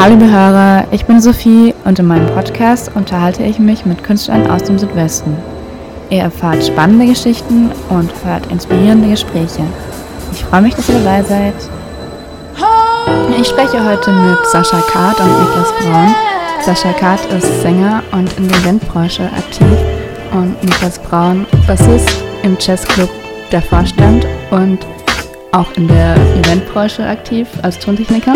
Hallo liebe Hörer, ich bin Sophie und in meinem Podcast unterhalte ich mich mit Künstlern aus dem Südwesten. Ihr erfahrt spannende Geschichten und hört inspirierende Gespräche. Ich freue mich, dass ihr dabei seid. Ich spreche heute mit Sascha Kart und Niklas Braun. Sascha Kart ist Sänger und in der Eventbranche aktiv und Niklas Braun Bassist im Jazzclub Der Vorstand und auch in der Eventbranche aktiv als Tontechniker.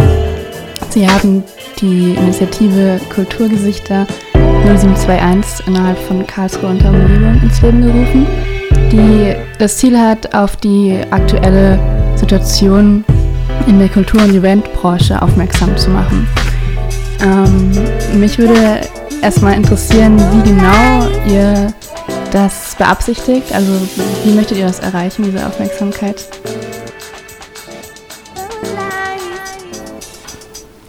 Sie haben die Initiative Kulturgesichter 0721 innerhalb von Karlsruhe und der Umgebung ins Leben gerufen, die das Ziel hat, auf die aktuelle Situation in der Kultur- und Eventbranche aufmerksam zu machen. Ähm, mich würde erstmal interessieren, wie genau ihr das beabsichtigt. Also wie möchtet ihr das erreichen, diese Aufmerksamkeit?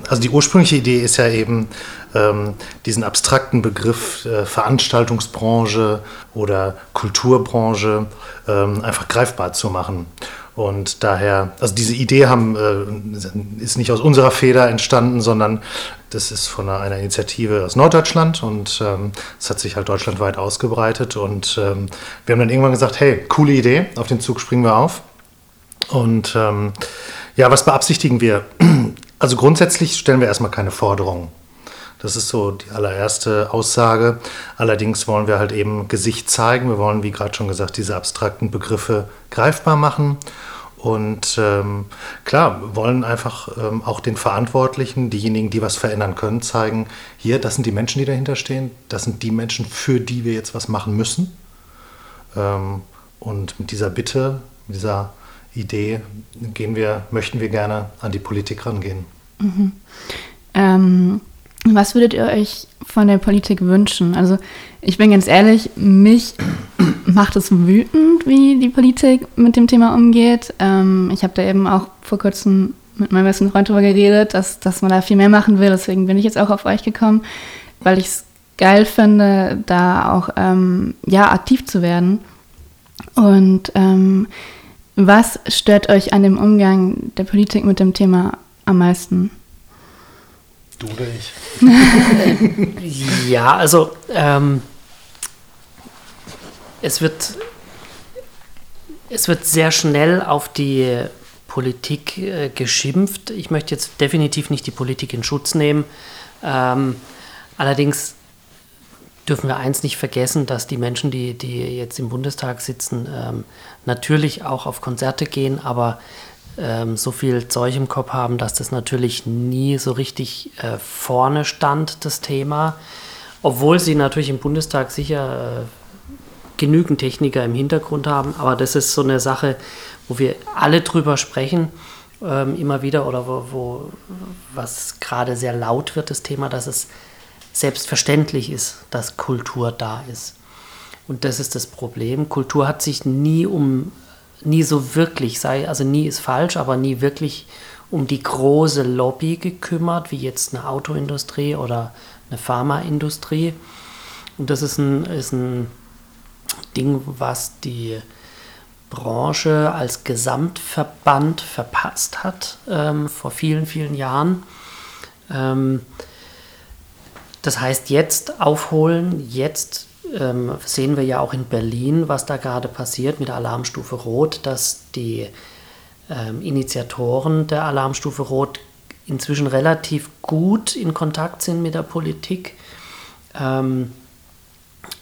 Also die ursprüngliche Idee ist ja eben, ähm, diesen abstrakten Begriff äh, Veranstaltungsbranche oder Kulturbranche ähm, einfach greifbar zu machen. Und daher, also diese Idee haben, äh, ist nicht aus unserer Feder entstanden, sondern das ist von einer, einer Initiative aus Norddeutschland und ähm, es hat sich halt deutschlandweit ausgebreitet. Und ähm, wir haben dann irgendwann gesagt, hey, coole Idee, auf den Zug springen wir auf. Und ähm, ja, was beabsichtigen wir? Also grundsätzlich stellen wir erstmal keine Forderungen. Das ist so die allererste Aussage. Allerdings wollen wir halt eben Gesicht zeigen. Wir wollen, wie gerade schon gesagt, diese abstrakten Begriffe greifbar machen. Und ähm, klar, wollen einfach ähm, auch den Verantwortlichen, diejenigen, die was verändern können, zeigen, hier, das sind die Menschen, die dahinter stehen. Das sind die Menschen, für die wir jetzt was machen müssen. Ähm, und mit dieser Bitte, mit dieser Idee gehen wir, möchten wir gerne an die Politik rangehen. Mhm. Ähm, was würdet ihr euch von der Politik wünschen? Also ich bin ganz ehrlich, mich macht es wütend, wie die Politik mit dem Thema umgeht. Ähm, ich habe da eben auch vor kurzem mit meinem besten Freund darüber geredet, dass, dass man da viel mehr machen will. Deswegen bin ich jetzt auch auf euch gekommen, weil ich es geil finde, da auch ähm, ja, aktiv zu werden. Und ähm, was stört euch an dem Umgang der Politik mit dem Thema am meisten? Du oder ich? ja, also ähm, es, wird, es wird sehr schnell auf die Politik äh, geschimpft. Ich möchte jetzt definitiv nicht die Politik in Schutz nehmen. Ähm, allerdings dürfen wir eins nicht vergessen, dass die Menschen, die, die jetzt im Bundestag sitzen, ähm, natürlich auch auf Konzerte gehen, aber ähm, so viel Zeug im Kopf haben, dass das natürlich nie so richtig äh, vorne stand, das Thema. Obwohl sie natürlich im Bundestag sicher äh, genügend Techniker im Hintergrund haben, aber das ist so eine Sache, wo wir alle drüber sprechen, ähm, immer wieder, oder wo, wo was gerade sehr laut wird, das Thema, dass es selbstverständlich ist, dass Kultur da ist. Und das ist das Problem. Kultur hat sich nie um, nie so wirklich, sei, also nie ist falsch, aber nie wirklich um die große Lobby gekümmert, wie jetzt eine Autoindustrie oder eine Pharmaindustrie. Und das ist ein, ist ein Ding, was die Branche als Gesamtverband verpasst hat ähm, vor vielen, vielen Jahren. Ähm, das heißt, jetzt aufholen, jetzt ähm, sehen wir ja auch in Berlin, was da gerade passiert mit der Alarmstufe Rot, dass die ähm, Initiatoren der Alarmstufe Rot inzwischen relativ gut in Kontakt sind mit der Politik ähm,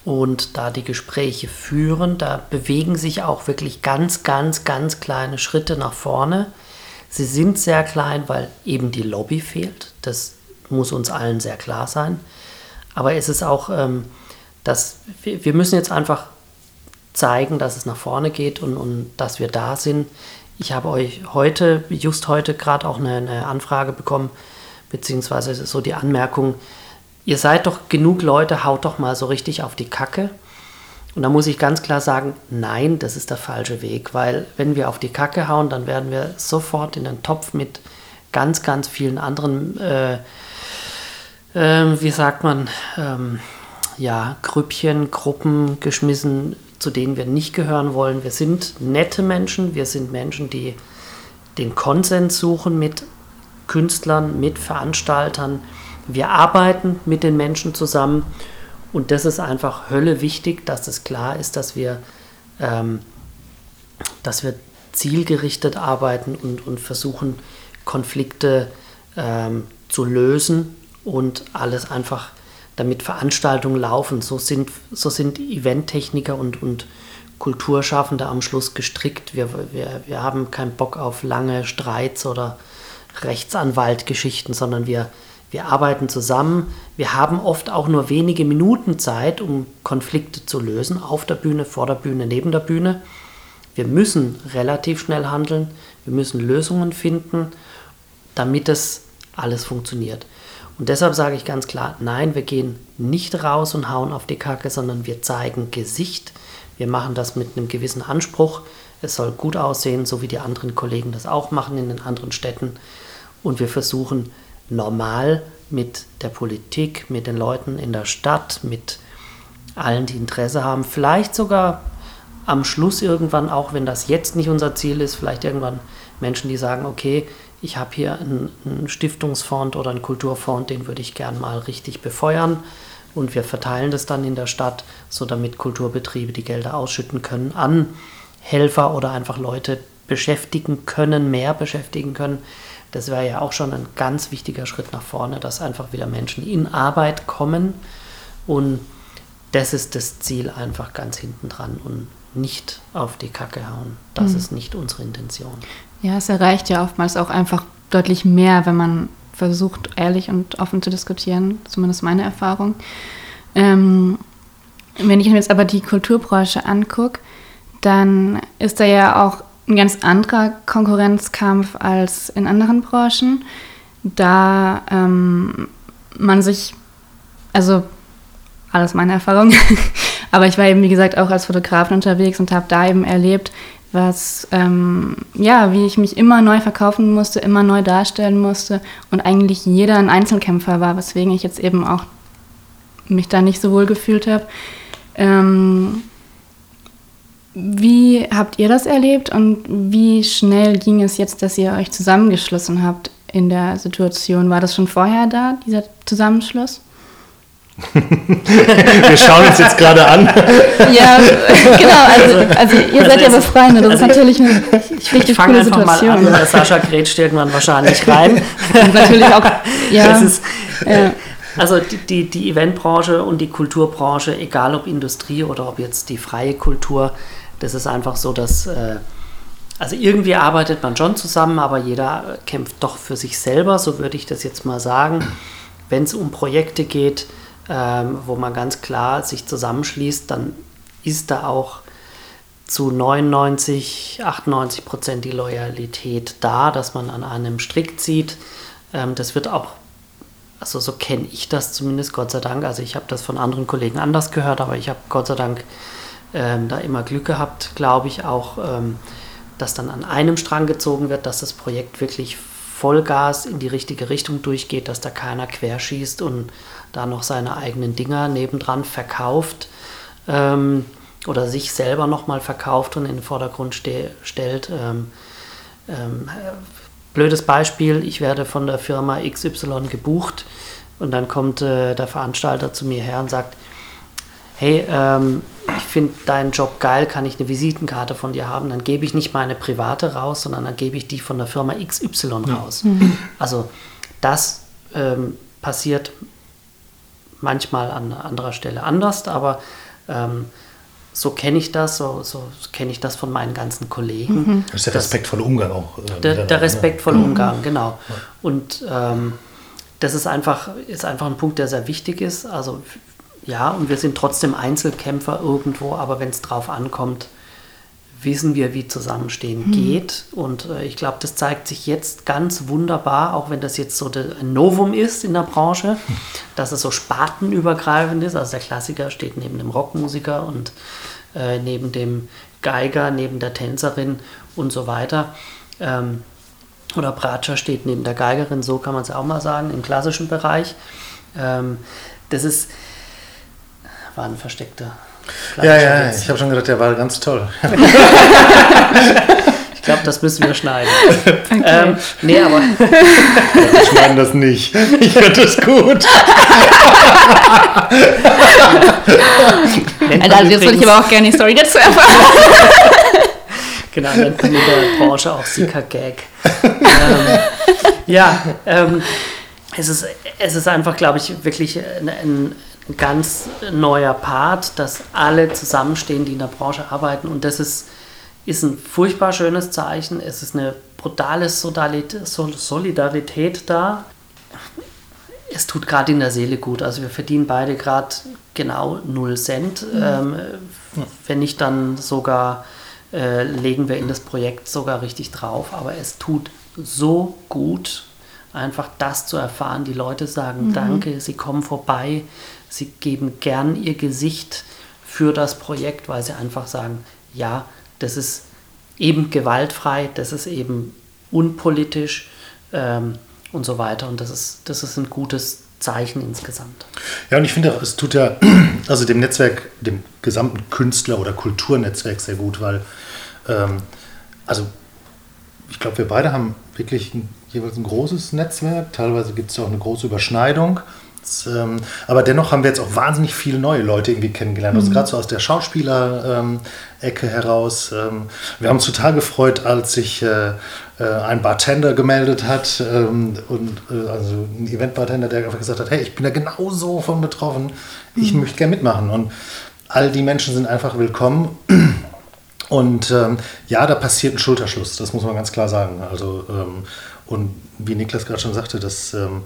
und da die Gespräche führen. Da bewegen sich auch wirklich ganz, ganz, ganz kleine Schritte nach vorne. Sie sind sehr klein, weil eben die Lobby fehlt. Das muss uns allen sehr klar sein. Aber es ist auch, ähm, dass wir, wir, müssen jetzt einfach zeigen, dass es nach vorne geht und, und dass wir da sind. Ich habe euch heute, just heute gerade auch eine, eine Anfrage bekommen, beziehungsweise so die Anmerkung, ihr seid doch genug Leute, haut doch mal so richtig auf die Kacke. Und da muss ich ganz klar sagen, nein, das ist der falsche Weg, weil wenn wir auf die Kacke hauen, dann werden wir sofort in den Topf mit ganz, ganz vielen anderen äh, ähm, wie sagt man, ähm, ja, Grüppchen, Gruppen geschmissen, zu denen wir nicht gehören wollen. Wir sind nette Menschen, wir sind Menschen, die den Konsens suchen mit Künstlern, mit Veranstaltern. Wir arbeiten mit den Menschen zusammen und das ist einfach Hölle wichtig, dass es klar ist, dass wir, ähm, dass wir zielgerichtet arbeiten und, und versuchen, Konflikte ähm, zu lösen und alles einfach, damit Veranstaltungen laufen. So sind, so sind Eventtechniker und, und Kulturschaffende am Schluss gestrickt. Wir, wir, wir haben keinen Bock auf lange Streits oder Rechtsanwaltgeschichten, sondern wir, wir arbeiten zusammen. Wir haben oft auch nur wenige Minuten Zeit, um Konflikte zu lösen, auf der Bühne, vor der Bühne, neben der Bühne. Wir müssen relativ schnell handeln, wir müssen Lösungen finden, damit es alles funktioniert. Und deshalb sage ich ganz klar, nein, wir gehen nicht raus und hauen auf die Kacke, sondern wir zeigen Gesicht. Wir machen das mit einem gewissen Anspruch. Es soll gut aussehen, so wie die anderen Kollegen das auch machen in den anderen Städten. Und wir versuchen normal mit der Politik, mit den Leuten in der Stadt, mit allen, die Interesse haben, vielleicht sogar am Schluss irgendwann, auch wenn das jetzt nicht unser Ziel ist, vielleicht irgendwann Menschen, die sagen, okay, ich habe hier einen, einen Stiftungsfonds oder einen Kulturfonds, den würde ich gern mal richtig befeuern und wir verteilen das dann in der Stadt, so damit Kulturbetriebe die Gelder ausschütten können an Helfer oder einfach Leute beschäftigen können, mehr beschäftigen können. Das wäre ja auch schon ein ganz wichtiger Schritt nach vorne, dass einfach wieder Menschen in Arbeit kommen und das ist das Ziel einfach ganz hinten dran und nicht auf die Kacke hauen. Das mhm. ist nicht unsere Intention. Ja, es erreicht ja oftmals auch einfach deutlich mehr, wenn man versucht, ehrlich und offen zu diskutieren, zumindest meine Erfahrung. Ähm, wenn ich mir jetzt aber die Kulturbranche angucke, dann ist da ja auch ein ganz anderer Konkurrenzkampf als in anderen Branchen, da ähm, man sich, also alles meine Erfahrung, aber ich war eben, wie gesagt, auch als Fotografin unterwegs und habe da eben erlebt, was, ähm, ja, wie ich mich immer neu verkaufen musste, immer neu darstellen musste und eigentlich jeder ein Einzelkämpfer war, weswegen ich jetzt eben auch mich da nicht so wohl gefühlt habe. Ähm, wie habt ihr das erlebt und wie schnell ging es jetzt, dass ihr euch zusammengeschlossen habt in der Situation? War das schon vorher da, dieser Zusammenschluss? Wir schauen uns jetzt gerade an. Ja, genau. Also, also ihr seid ja also Befreunde. Das also ist natürlich eine ich, richtig ich coole Situation. Mal an, Sascha grätscht irgendwann wahrscheinlich rein. natürlich auch. Ja. Ist, ja. Also die, die, die Eventbranche und die Kulturbranche, egal ob Industrie oder ob jetzt die freie Kultur, das ist einfach so, dass äh, also irgendwie arbeitet man schon zusammen, aber jeder kämpft doch für sich selber, so würde ich das jetzt mal sagen. Wenn es um Projekte geht, ähm, wo man ganz klar sich zusammenschließt, dann ist da auch zu 99, 98 Prozent die Loyalität da, dass man an einem Strick zieht. Ähm, das wird auch, also so kenne ich das zumindest, Gott sei Dank. Also ich habe das von anderen Kollegen anders gehört, aber ich habe Gott sei Dank ähm, da immer Glück gehabt, glaube ich auch, ähm, dass dann an einem Strang gezogen wird, dass das Projekt wirklich Vollgas in die richtige Richtung durchgeht, dass da keiner querschießt und da noch seine eigenen Dinger nebendran verkauft ähm, oder sich selber nochmal verkauft und in den Vordergrund ste stellt. Ähm, ähm, blödes Beispiel, ich werde von der Firma XY gebucht und dann kommt äh, der Veranstalter zu mir her und sagt, hey, ähm, ich finde deinen Job geil, kann ich eine Visitenkarte von dir haben? Dann gebe ich nicht meine private raus, sondern dann gebe ich die von der Firma XY raus. Mhm. Also das ähm, passiert manchmal an anderer Stelle anders, aber ähm, so kenne ich das, so, so kenne ich das von meinen ganzen Kollegen. Mhm. Das ist der respektvolle Umgang auch. Äh, der, der, respektvolle mhm. Umgang, genau. Und ähm, das ist einfach, ist einfach ein Punkt, der sehr wichtig ist. Also ja, und wir sind trotzdem Einzelkämpfer irgendwo, aber wenn es drauf ankommt, wissen wir, wie Zusammenstehen mhm. geht. Und äh, ich glaube, das zeigt sich jetzt ganz wunderbar, auch wenn das jetzt so ein Novum ist in der Branche, dass es so spartenübergreifend ist. Also der Klassiker steht neben dem Rockmusiker und äh, neben dem Geiger, neben der Tänzerin und so weiter. Ähm, oder Bratscher steht neben der Geigerin, so kann man es auch mal sagen, im klassischen Bereich. Ähm, das ist, war ein versteckter ja, ja, ich habe schon gedacht, der war ganz toll. ich glaube, das müssen wir schneiden. Okay. Ähm, nee, aber. wir schneiden das nicht. Ich finde das gut. also, jetzt würde ich aber auch gerne die Story dazu erfahren. genau, dann kommt in der Branche auch Sika-Gag. ähm, ja, ähm, es, ist, es ist einfach, glaube ich, wirklich ein, ein ganz neuer Part, dass alle zusammenstehen, die in der Branche arbeiten. Und das ist, ist ein furchtbar schönes Zeichen. Es ist eine brutale Solidarität da. Es tut gerade in der Seele gut. Also wir verdienen beide gerade genau 0 Cent. Mhm. Ähm, wenn nicht, dann sogar äh, legen wir in das Projekt sogar richtig drauf. Aber es tut so gut, einfach das zu erfahren. Die Leute sagen mhm. Danke, sie kommen vorbei, Sie geben gern ihr Gesicht für das Projekt, weil sie einfach sagen, ja, das ist eben gewaltfrei, das ist eben unpolitisch ähm, und so weiter. Und das ist, das ist ein gutes Zeichen insgesamt. Ja, und ich finde auch, es tut ja also dem Netzwerk, dem gesamten Künstler- oder Kulturnetzwerk sehr gut, weil ähm, also ich glaube, wir beide haben wirklich ein, jeweils ein großes Netzwerk. Teilweise gibt es auch eine große Überschneidung. Ähm, aber dennoch haben wir jetzt auch wahnsinnig viele neue Leute irgendwie kennengelernt. Also mhm. gerade so aus der Schauspieler-Ecke heraus. Ähm, wir haben uns total gefreut, als sich äh, äh, ein Bartender gemeldet hat ähm, und äh, also ein Event-Bartender, der einfach gesagt hat, hey, ich bin da genauso von betroffen, ich mhm. möchte gerne mitmachen. Und all die Menschen sind einfach willkommen. Und ja, da passiert ein Schulterschluss, das muss man ganz klar sagen. Also und wie Niklas gerade schon sagte, dass ähm,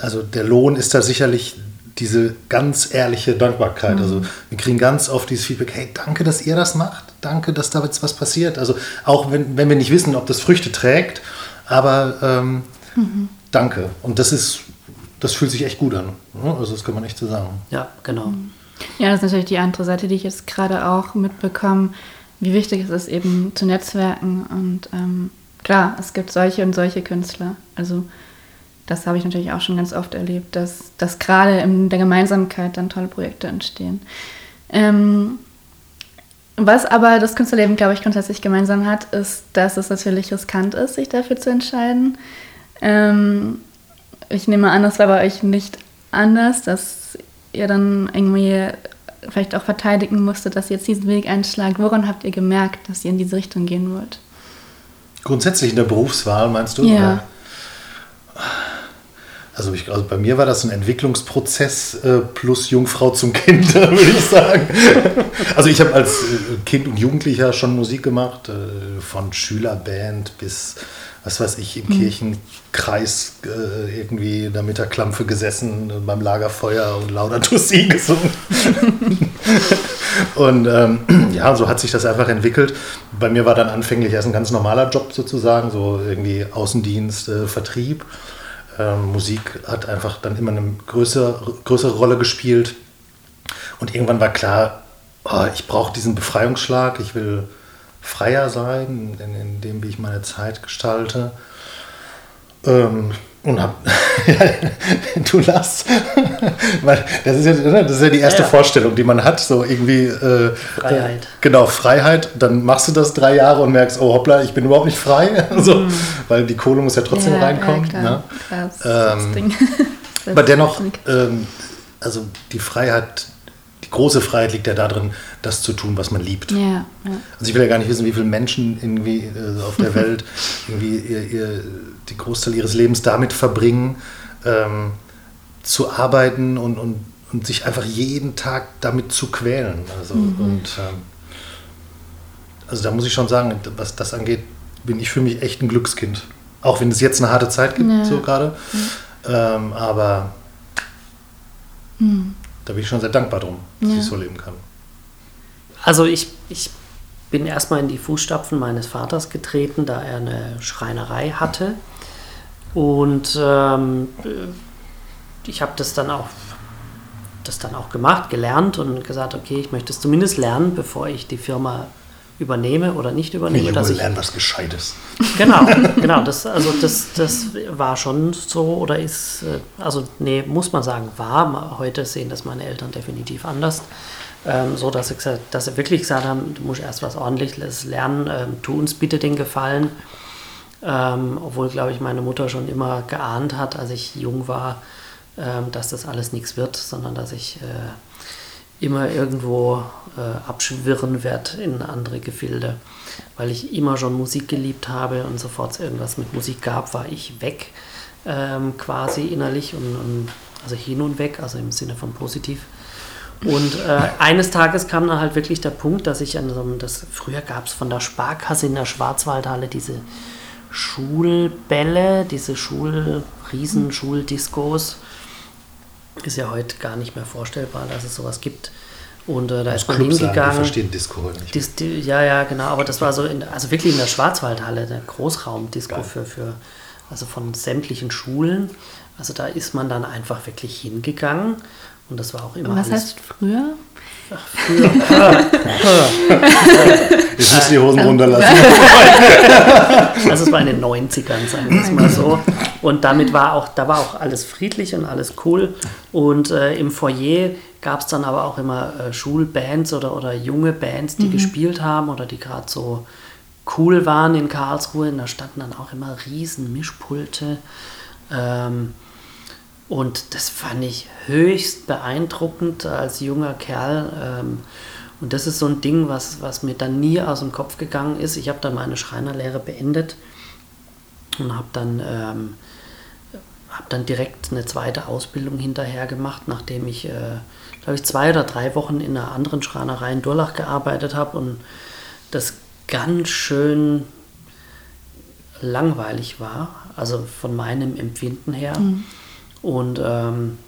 also der Lohn ist da sicherlich diese ganz ehrliche Dankbarkeit. Also mhm. Also wir kriegen ganz oft dieses Feedback, hey, danke, dass ihr das macht, danke, dass da jetzt was passiert. Also auch wenn, wenn wir nicht wissen, ob das Früchte trägt, aber ähm, mhm. danke. Und das ist, das fühlt sich echt gut an. Ne? Also das kann man echt so sagen. Ja, genau. Mhm. Ja, das ist natürlich die andere Seite, die ich jetzt gerade auch mitbekomme, wie wichtig es ist, eben zu netzwerken. Und ähm, klar, es gibt solche und solche Künstler. Also das habe ich natürlich auch schon ganz oft erlebt, dass, dass gerade in der Gemeinsamkeit dann tolle Projekte entstehen. Ähm, was aber das Künstlerleben, glaube ich, grundsätzlich gemeinsam hat, ist, dass es natürlich riskant ist, sich dafür zu entscheiden. Ähm, ich nehme an, das war bei euch nicht anders, dass ihr dann irgendwie vielleicht auch verteidigen musstet, dass ihr jetzt diesen Weg einschlagt. Woran habt ihr gemerkt, dass ihr in diese Richtung gehen wollt? Grundsätzlich in der Berufswahl, meinst du? Ja. Oder? Also, ich, also, bei mir war das ein Entwicklungsprozess äh, plus Jungfrau zum Kind, würde ich sagen. also ich habe als äh, Kind und Jugendlicher schon Musik gemacht, äh, von Schülerband bis, was weiß ich, im mhm. Kirchenkreis äh, irgendwie in der Mittagklampfe gesessen, beim Lagerfeuer und Laudato Si gesungen. und ähm, ja, so hat sich das einfach entwickelt. Bei mir war dann anfänglich erst ein ganz normaler Job sozusagen, so irgendwie Außendienst, äh, Vertrieb. Ähm, Musik hat einfach dann immer eine größere, größere Rolle gespielt. Und irgendwann war klar, oh, ich brauche diesen Befreiungsschlag, ich will freier sein in, in, dem, wie ich meine Zeit gestalte. Ähm, und hab, du lachst, weil das ist, ja, ne, das ist ja die erste ja, ja. Vorstellung, die man hat, so irgendwie äh, Freiheit. Äh, genau, Freiheit. Dann machst du das drei Jahre und merkst, oh hoppla, ich bin überhaupt nicht frei, so, mhm. weil die Kohle muss ja trotzdem ja, reinkommen. Ja, klar. Ne? Klar, ähm, aber dennoch, ähm, also die Freiheit die große Freiheit liegt ja darin, das zu tun, was man liebt. Ja, ja. Also ich will ja gar nicht wissen, wie viele Menschen irgendwie äh, auf der Welt irgendwie ihr, ihr, die Großteil ihres Lebens damit verbringen, ähm, zu arbeiten und, und, und sich einfach jeden Tag damit zu quälen. Also, mhm. und, ähm, also da muss ich schon sagen, was das angeht, bin ich für mich echt ein Glückskind. Auch wenn es jetzt eine harte Zeit gibt, ja. so gerade. Ähm, aber mhm da bin ich schon sehr dankbar drum, dass ja. ich so leben kann. Also ich, ich bin erstmal in die Fußstapfen meines Vaters getreten, da er eine Schreinerei hatte. Und ähm, ich habe das dann auch das dann auch gemacht, gelernt und gesagt, okay, ich möchte es zumindest lernen, bevor ich die Firma übernehme oder nicht übernehme. Die dass ich, lernen was Gescheites. Genau, genau. Das, also das, das war schon so oder ist, äh, also nee, muss man sagen, war. Heute sehen das meine Eltern definitiv anders. Ähm, so dass sie, gesagt, dass sie wirklich gesagt haben, du musst erst was ordentliches lernen, ähm, tu uns bitte den Gefallen. Ähm, obwohl, glaube ich, meine Mutter schon immer geahnt hat, als ich jung war, ähm, dass das alles nichts wird, sondern dass ich äh, immer irgendwo äh, abschwirren werde in andere Gefilde. Weil ich immer schon Musik geliebt habe und sofort irgendwas mit Musik gab, war ich weg, ähm, quasi innerlich und, und also hin und weg, also im Sinne von positiv. Und äh, eines Tages kam dann halt wirklich der Punkt, dass ich an so einem, das früher gab es von der Sparkasse in der Schwarzwaldhalle diese Schulbälle, diese Schul, Riesenschuldiscos. Ist ja heute gar nicht mehr vorstellbar, dass es sowas gibt. Und äh, da ist man Club sagen, hingegangen. Die verstehen Disco heute nicht. Dis, die, ja, ja, genau. Aber das war so, in, also wirklich in der Schwarzwaldhalle, der Großraumdisco für, für, also von sämtlichen Schulen. Also da ist man dann einfach wirklich hingegangen. Und das war auch immer Was alles heißt früher? Früher. Jetzt müssen die Hosen runterlassen. Also es war in den 90ern, sagen wir es mal so. Und damit war auch, da war auch alles friedlich und alles cool. Und äh, im Foyer gab es dann aber auch immer äh, Schulbands oder, oder junge Bands, die gespielt haben oder die gerade so cool waren in Karlsruhe. Und da standen dann auch immer riesen Mischpulte. Ähm, und das fand ich höchst beeindruckend als junger Kerl. Ähm, und das ist so ein Ding, was, was mir dann nie aus dem Kopf gegangen ist. Ich habe dann meine Schreinerlehre beendet und habe dann, ähm, hab dann direkt eine zweite Ausbildung hinterher gemacht, nachdem ich, äh, glaube ich, zwei oder drei Wochen in einer anderen Schreinerei in Durlach gearbeitet habe und das ganz schön langweilig war, also von meinem Empfinden her. Und ähm,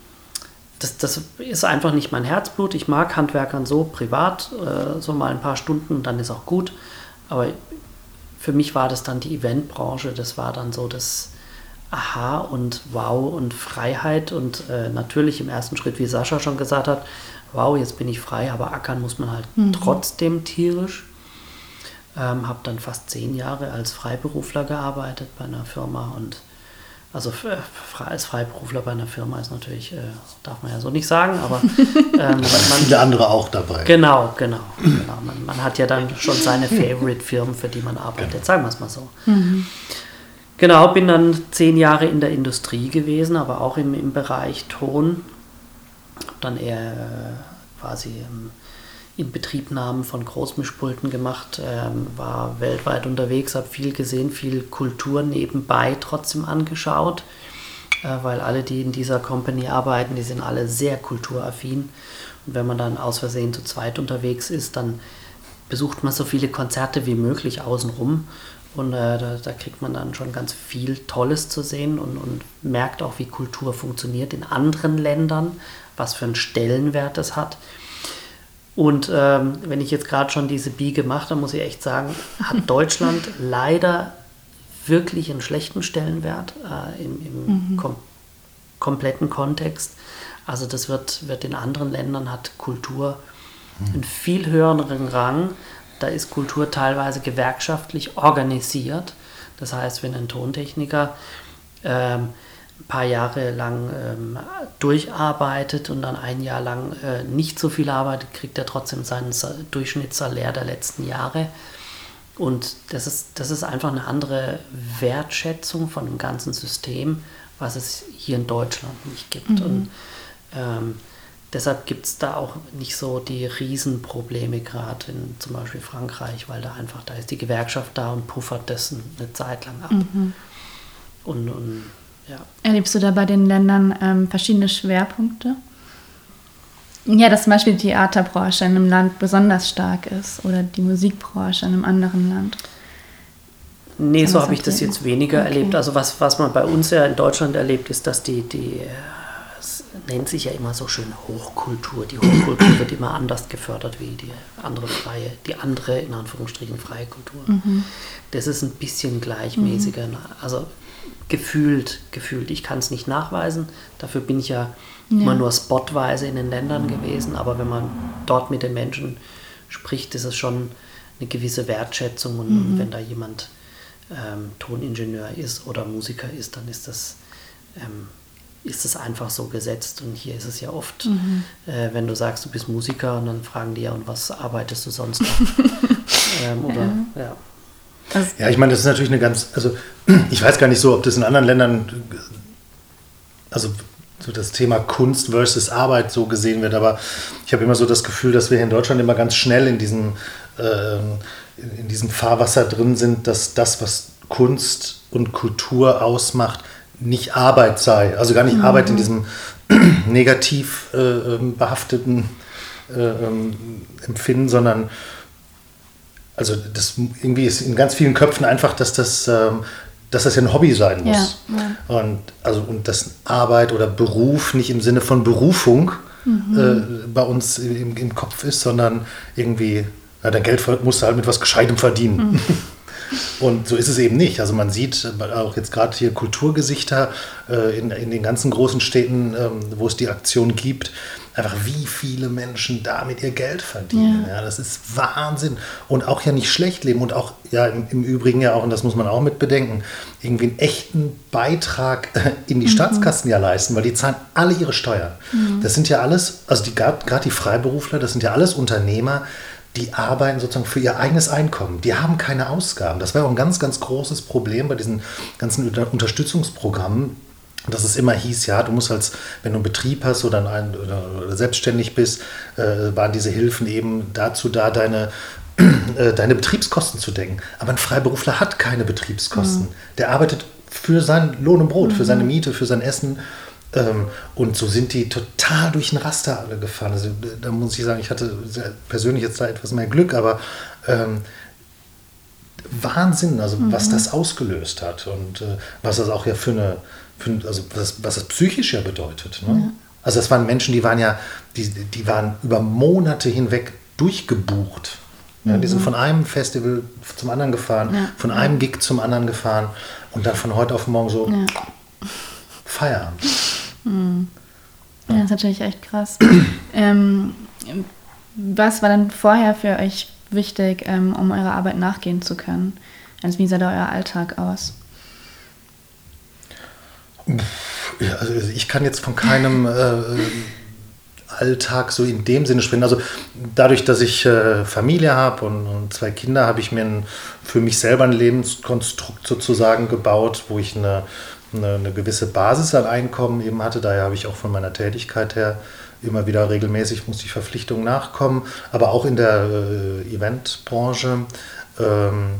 das, das ist einfach nicht mein Herzblut. Ich mag Handwerkern so privat, äh, so mal ein paar Stunden und dann ist auch gut. Aber für mich war das dann die Eventbranche, das war dann so das Aha und Wow und Freiheit und äh, natürlich im ersten Schritt, wie Sascha schon gesagt hat, wow, jetzt bin ich frei, aber ackern muss man halt trotzdem tierisch. Ähm, habe dann fast zehn Jahre als Freiberufler gearbeitet bei einer Firma und also als Freiberufler bei einer Firma ist natürlich, äh, darf man ja so nicht sagen, aber ähm, man, Viele andere auch dabei. Genau, genau. genau. Man, man hat ja dann schon seine Favorite-Firmen, für die man arbeitet, sagen wir es mal so. Genau, bin dann zehn Jahre in der Industrie gewesen, aber auch im, im Bereich Ton. Hab dann eher äh, quasi ähm, Inbetriebnahmen von Großmischpulten gemacht, ähm, war weltweit unterwegs, habe viel gesehen, viel Kultur nebenbei trotzdem angeschaut, äh, weil alle, die in dieser Company arbeiten, die sind alle sehr kulturaffin. Und wenn man dann aus Versehen zu zweit unterwegs ist, dann besucht man so viele Konzerte wie möglich außenrum. Und äh, da, da kriegt man dann schon ganz viel Tolles zu sehen und, und merkt auch, wie Kultur funktioniert in anderen Ländern, was für einen Stellenwert das hat. Und ähm, wenn ich jetzt gerade schon diese Biege mache, dann muss ich echt sagen, hat Deutschland leider wirklich einen schlechten Stellenwert äh, im, im kom kompletten Kontext. Also das wird, wird in anderen Ländern hat Kultur einen viel höheren Rang. Da ist Kultur teilweise gewerkschaftlich organisiert. Das heißt, wenn ein Tontechniker ähm, paar Jahre lang ähm, durcharbeitet und dann ein Jahr lang äh, nicht so viel arbeitet, kriegt er trotzdem seinen Sa- Durchschnittssalär der letzten Jahre. Und das ist, das ist einfach eine andere Wertschätzung von dem ganzen System, was es hier in Deutschland nicht gibt. Und ähm, deshalb gibt es da auch nicht so die Riesenprobleme gerade in zum Beispiel Frankreich, weil da einfach, da ist die Gewerkschaft da und puffert das eine Zeit lang ab. Und, und ja. Erlebst du da bei den Ländern ähm, verschiedene Schwerpunkte? Ja, dass zum Beispiel die Theaterbranche in einem Land besonders stark ist oder die Musikbranche in einem anderen Land. Nee, so habe ich das jetzt weniger Okay. erlebt. Also was, was man bei uns ja in Deutschland erlebt, ist, dass die, die äh, es nennt sich ja immer so schön Hochkultur. Die Hochkultur wird immer anders gefördert wie die andere freie, die andere in Anführungsstrichen freie Kultur. Das ist ein bisschen gleichmäßiger. Also gefühlt, gefühlt. Ich kann es nicht nachweisen. Dafür bin ich ja, immer nur spotweise in den Ländern gewesen. Aber wenn man dort mit den Menschen spricht, ist es schon eine gewisse Wertschätzung und, mhm. wenn da jemand ähm, Toningenieur ist oder Musiker ist, dann ist das, ähm, ist das einfach so gesetzt. Und hier ist es ja oft, mhm. äh, wenn du sagst, du bist Musiker und dann fragen die ja, und was arbeitest du sonst noch? ähm, oder, ja. ja. Also, ja, ich meine, das ist natürlich eine ganz, also ich weiß gar nicht so, ob das in anderen Ländern, also so das Thema Kunst versus Arbeit so gesehen wird, aber ich habe immer so das Gefühl, dass wir hier in Deutschland immer ganz schnell in diesem, äh, in diesem Fahrwasser drin sind, dass das, was Kunst und Kultur ausmacht, nicht Arbeit sei. Also gar nicht mhm. Arbeit in diesem negativ äh, ähm, behafteten äh, ähm, Empfinden, sondern also das irgendwie ist in ganz vielen Köpfen einfach, dass das, ähm, dass das ja ein Hobby sein muss. Ja, ja. Und also und dass Arbeit oder Beruf nicht im Sinne von Berufung mhm. äh, bei uns im, im, Kopf ist, sondern irgendwie, ja, dein Geld musst du halt mit was Gescheitem verdienen. Mhm. Und so ist es eben nicht. Also man sieht auch jetzt gerade hier Kulturgesichter äh, in, in den ganzen großen Städten, ähm, wo es die Aktion gibt, einfach wie viele Menschen damit ihr Geld verdienen. Ja. ja. das ist Wahnsinn. Und auch ja nicht schlecht leben und auch ja im, im, Übrigen ja auch, und das muss man auch mit bedenken, irgendwie einen echten Beitrag äh, in die mhm. Staatskassen ja leisten, weil die zahlen alle ihre Steuern. Mhm. Das sind ja alles, also gerade die Freiberufler, das sind ja alles Unternehmer, die arbeiten sozusagen für ihr eigenes Einkommen. Die haben keine Ausgaben. Das wäre auch ein ganz, ganz großes Problem bei diesen ganzen Unterstützungsprogrammen dass es immer hieß, ja, du musst als, wenn du einen Betrieb hast oder, ein, oder, oder selbstständig bist, äh, waren diese Hilfen eben dazu da, deine, äh, deine Betriebskosten zu decken. Aber ein Freiberufler hat keine Betriebskosten. Mhm. Der arbeitet für sein Lohn und Brot, mhm. für seine Miete, für sein Essen. Ähm, und so sind die total durch den Raster alle gefahren. Also, da muss ich sagen, ich hatte persönlich jetzt da etwas mehr Glück, aber ähm, Wahnsinn, also mhm. was das ausgelöst hat und äh, was das auch ja für eine für, also was, was das psychisch ja bedeutet. Ne? Ja. Also das waren Menschen, die waren ja, die, die waren über Monate hinweg durchgebucht. Ja. Die sind mhm. von einem Festival zum anderen gefahren, ja. von einem Gig zum anderen gefahren und dann von heute auf morgen so ja. Feierabend. Mhm. Ja, das ist natürlich echt krass. ähm, was war dann vorher für euch wichtig, ähm, um eurer Arbeit nachgehen zu können? Also wie sah da euer Alltag aus? Ja, also ich kann jetzt von keinem äh, Alltag so in dem Sinne sprechen. Also dadurch, dass ich äh, Familie habe und, und, zwei Kinder, habe ich mir ein, für mich selber ein Lebenskonstrukt sozusagen gebaut, wo ich eine, eine, eine, gewisse Basis an Einkommen eben hatte. Daher habe ich auch von meiner Tätigkeit her immer wieder regelmäßig muss ich Verpflichtungen nachkommen, aber auch in der äh, Eventbranche. Ähm,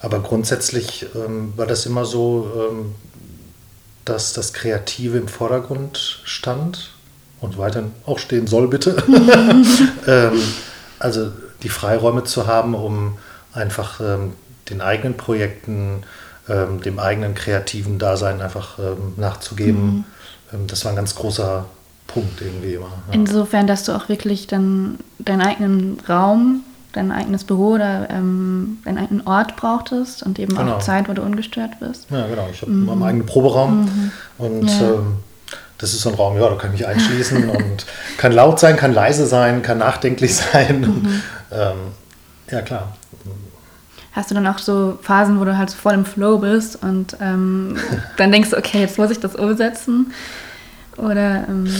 aber grundsätzlich ähm, war das immer so, ähm, dass das Kreative im Vordergrund stand und weiterhin auch stehen soll, bitte. ähm, also die Freiräume zu haben, um einfach ähm, den eigenen Projekten, ähm, dem eigenen kreativen Dasein einfach ähm, nachzugeben. Mhm. Ähm, das war ein ganz großer Punkt irgendwie immer. Ja. Insofern, dass du auch wirklich dann deinen eigenen Raum dein eigenes Büro oder ähm, deinen eigenen Ort brauchtest und eben genau. auch Zeit, wo du ungestört bist. Ja, genau. Ich habe mhm. meinen eigenen Proberaum mhm. und ja. ähm, das ist so ein Raum, ja, da kann ich mich einschließen und kann laut sein, kann leise sein, kann nachdenklich sein. Mhm. Und, ähm, ja, klar. Hast du dann auch so Phasen, wo du halt so voll im Flow bist und ähm, dann denkst du, okay, jetzt muss ich das umsetzen? Oder ähm,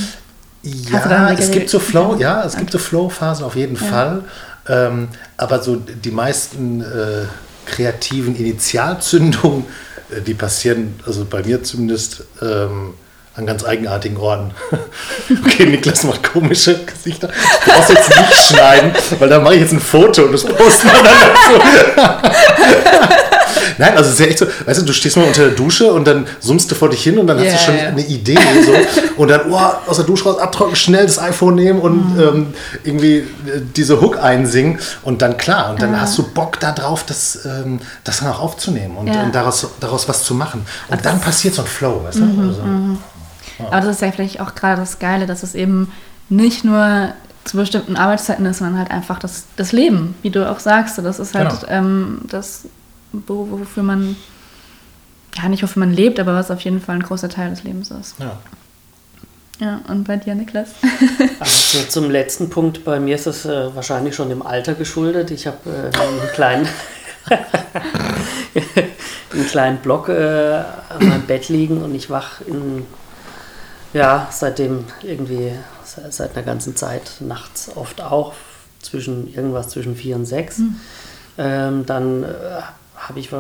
ja, es gibt so Flow, ja, es gibt so Flow-Phasen auf jeden ja. Fall. Ähm, aber so die meisten äh, kreativen Initialzündungen, äh, die passieren, also bei mir zumindest, ähm, an ganz eigenartigen Orten. okay, Niklas macht komische Gesichter. Du brauchst jetzt nicht schneiden, weil da mache ich jetzt ein Foto und das posten wir dann dazu. Nein, also es ist ja echt so, weißt du, du stehst mal unter der Dusche und dann summst du vor dich hin und dann yeah, hast du schon yeah. eine Idee so, und dann oh, aus der Dusche raus abtrocknen, schnell das iPhone nehmen und mhm. ähm, irgendwie äh, diese Hook einsingen und dann klar, und dann ja. hast du Bock darauf, das, ähm, das dann auch aufzunehmen und, ja. und daraus, daraus was zu machen. Und also dann passiert so ein Flow, weißt du? Mhm, also, mhm. Ja. Aber das ist ja vielleicht auch gerade das Geile, dass es eben nicht nur zu bestimmten Arbeitszeiten ist, sondern halt einfach das, das Leben, wie du auch sagst. Das ist halt genau. ähm, das wofür man, ja nicht wofür man lebt, aber was auf jeden Fall ein großer Teil des Lebens ist. Ja. Ja, und bei dir, Niklas? also zum letzten Punkt, bei mir ist es äh, wahrscheinlich schon dem Alter geschuldet. Ich habe äh, einen kleinen, einen kleinen Block äh, an meinem Bett liegen und ich wach in, ja, seitdem irgendwie, seit einer ganzen Zeit, nachts oft auch, zwischen irgendwas zwischen vier und sechs. Mhm. Ähm, dann äh, habe ich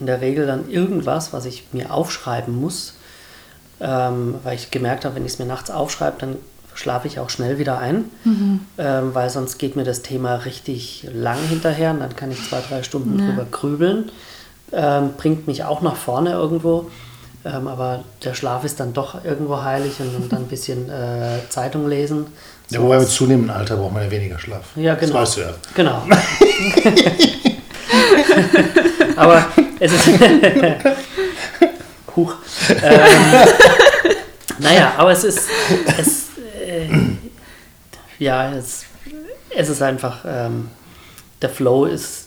in der Regel dann irgendwas, was ich mir aufschreiben muss ähm, weil ich gemerkt habe, wenn ich es mir nachts aufschreibe, dann schlafe ich auch schnell wieder ein, mhm. ähm, weil sonst geht mir das Thema richtig lang hinterher und dann kann ich zwei, drei Stunden ja. drüber grübeln. Ähm, bringt mich auch nach vorne irgendwo, ähm, aber der Schlaf ist dann doch irgendwo heilig und, und dann ein bisschen äh, Zeitung lesen. Ja, wobei mit zunehmendem Alter braucht man ja weniger Schlaf. Ja, genau. Das weißt du ja. Genau. aber es ist. Huch. Ähm, naja, aber es ist. Es, äh, ja, es, es ist einfach. Ähm, der Flow ist.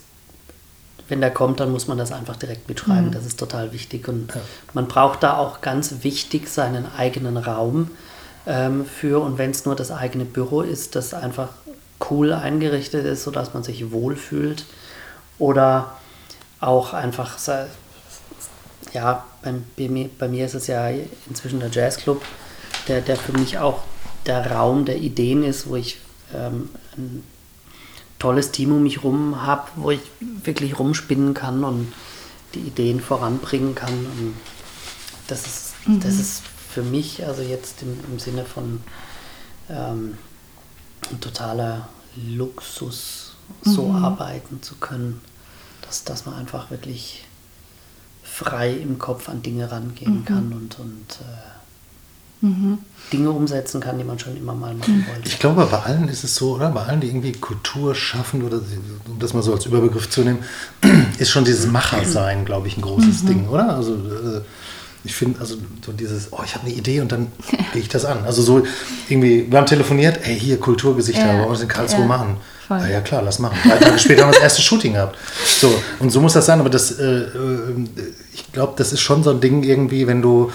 Wenn der kommt, dann muss man das einfach direkt mitschreiben. Mhm. Das ist total wichtig. Und ja. man braucht da auch ganz wichtig seinen eigenen Raum ähm, für. Und wenn es nur das eigene Büro ist, das einfach cool eingerichtet ist, sodass man sich wohlfühlt. Oder auch einfach ja, bei, mir, bei mir ist es ja inzwischen der Jazzclub, der, der für mich auch der Raum der Ideen ist, wo ich ähm, ein tolles Team um mich herum habe, wo ich wirklich rumspinnen kann und die Ideen voranbringen kann. Und das ist, mhm. das ist für mich, also jetzt im, im Sinne von ähm, ein totaler Luxus, so mhm. arbeiten zu können, dass, dass man einfach wirklich frei im Kopf an Dinge rangehen mhm. kann und, und äh, mhm. Dinge umsetzen kann, die man schon immer mal machen wollte. Ich glaube, bei allen ist es so, oder? Bei allen, die irgendwie Kultur schaffen, oder um das mal so als Überbegriff zu nehmen, ist schon dieses Machersein, glaube ich, ein großes mhm. Ding, oder? Also äh, ich finde, also so dieses, oh, ich habe eine Idee und dann gehe ich das an. Also so irgendwie, wir haben telefoniert, ey, hier Kulturgesichter, ja. wollen wir das in Karlsruhe ja. machen? Voll. Ah, ja klar, lass machen. Drei Tage später haben wir das erste Shooting gehabt. So, und so muss das sein, aber das, äh, äh ich glaube, das ist schon so ein Ding irgendwie, wenn du.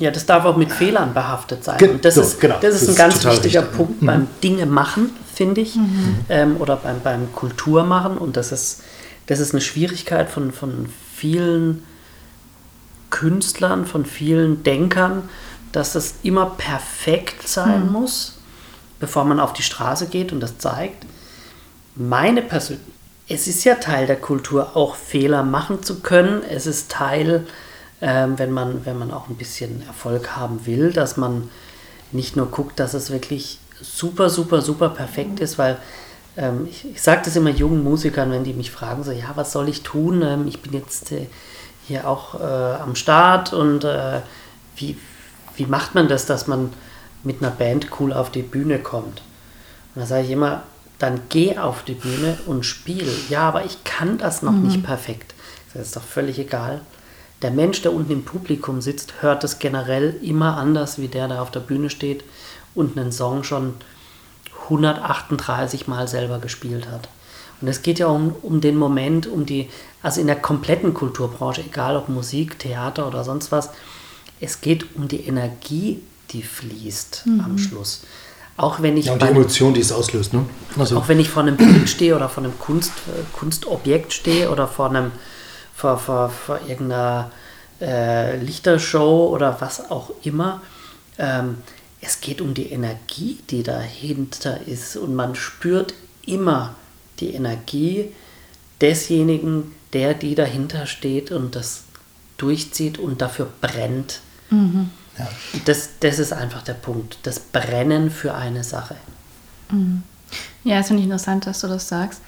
Ja, das darf auch mit Fehlern behaftet sein. und das, so, ist, genau, das ist das ein ganz wichtiger wichtig. Punkt mhm. beim Dinge machen, finde ich, mhm. ähm, oder beim, beim Kultur machen. Und das ist, das ist eine Schwierigkeit von, von vielen Künstlern, von vielen Denkern, dass das immer perfekt sein mhm. muss bevor man auf die Straße geht und das zeigt. Meine Person es ist ja Teil der Kultur, auch Fehler machen zu können. Es ist Teil, ähm, wenn, man, wenn man auch ein bisschen Erfolg haben will, dass man nicht nur guckt, dass es wirklich super, super, super perfekt ist, weil ähm, ich, ich sage das immer jungen Musikern, wenn die mich fragen, so, ja, was soll ich tun? Ähm, ich bin jetzt äh, hier auch äh, am Start und äh, wie, wie macht man das, dass man mit einer Band cool auf die Bühne kommt. Und da sage ich immer, dann geh auf die Bühne und spiel. Ja, aber ich kann das noch mhm. nicht perfekt. Das ist doch völlig egal. Der Mensch, der unten im Publikum sitzt, hört es generell immer anders, wie der, der auf der Bühne steht und einen Song schon 138 Mal selber gespielt hat. Und es geht ja um, um den Moment, um die, also in der kompletten Kulturbranche, egal ob Musik, Theater oder sonst was, es geht um die Energie, die fließt mhm. am Schluss. Auch wenn ich ja, und die Emotion, die es auslöst, ne? Also. Auch wenn ich vor einem Bild stehe oder vor einem Kunst, äh, Kunstobjekt stehe oder vor einem vor, vor, vor irgendeiner äh, Lichtershow oder was auch immer. Ähm, es geht um die Energie, die dahinter ist und man spürt immer die Energie desjenigen, der die dahinter steht und das durchzieht und dafür brennt. Mhm. Ja. Das, das ist einfach der Punkt. Das Brennen für eine Sache. Mhm. Ja, es finde ich interessant, dass du das sagst.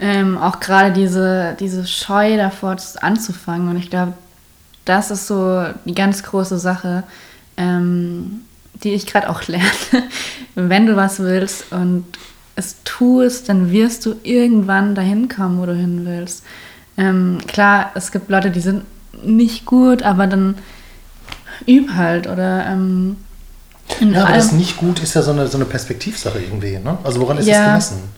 Ähm, auch gerade diese, diese Scheu davor, das anzufangen. Und ich glaube, das ist so die ganz große Sache, ähm, die ich gerade auch lerne. Wenn du was willst und es tust, dann wirst du irgendwann dahin kommen, wo du hin willst. Ähm, klar, es gibt Leute, die sind nicht gut, aber dann üb halt oder ähm, ja, aber das nicht gut ist ja so eine, so eine Perspektivsache irgendwie. Ne? Also woran ist ja, das gemessen?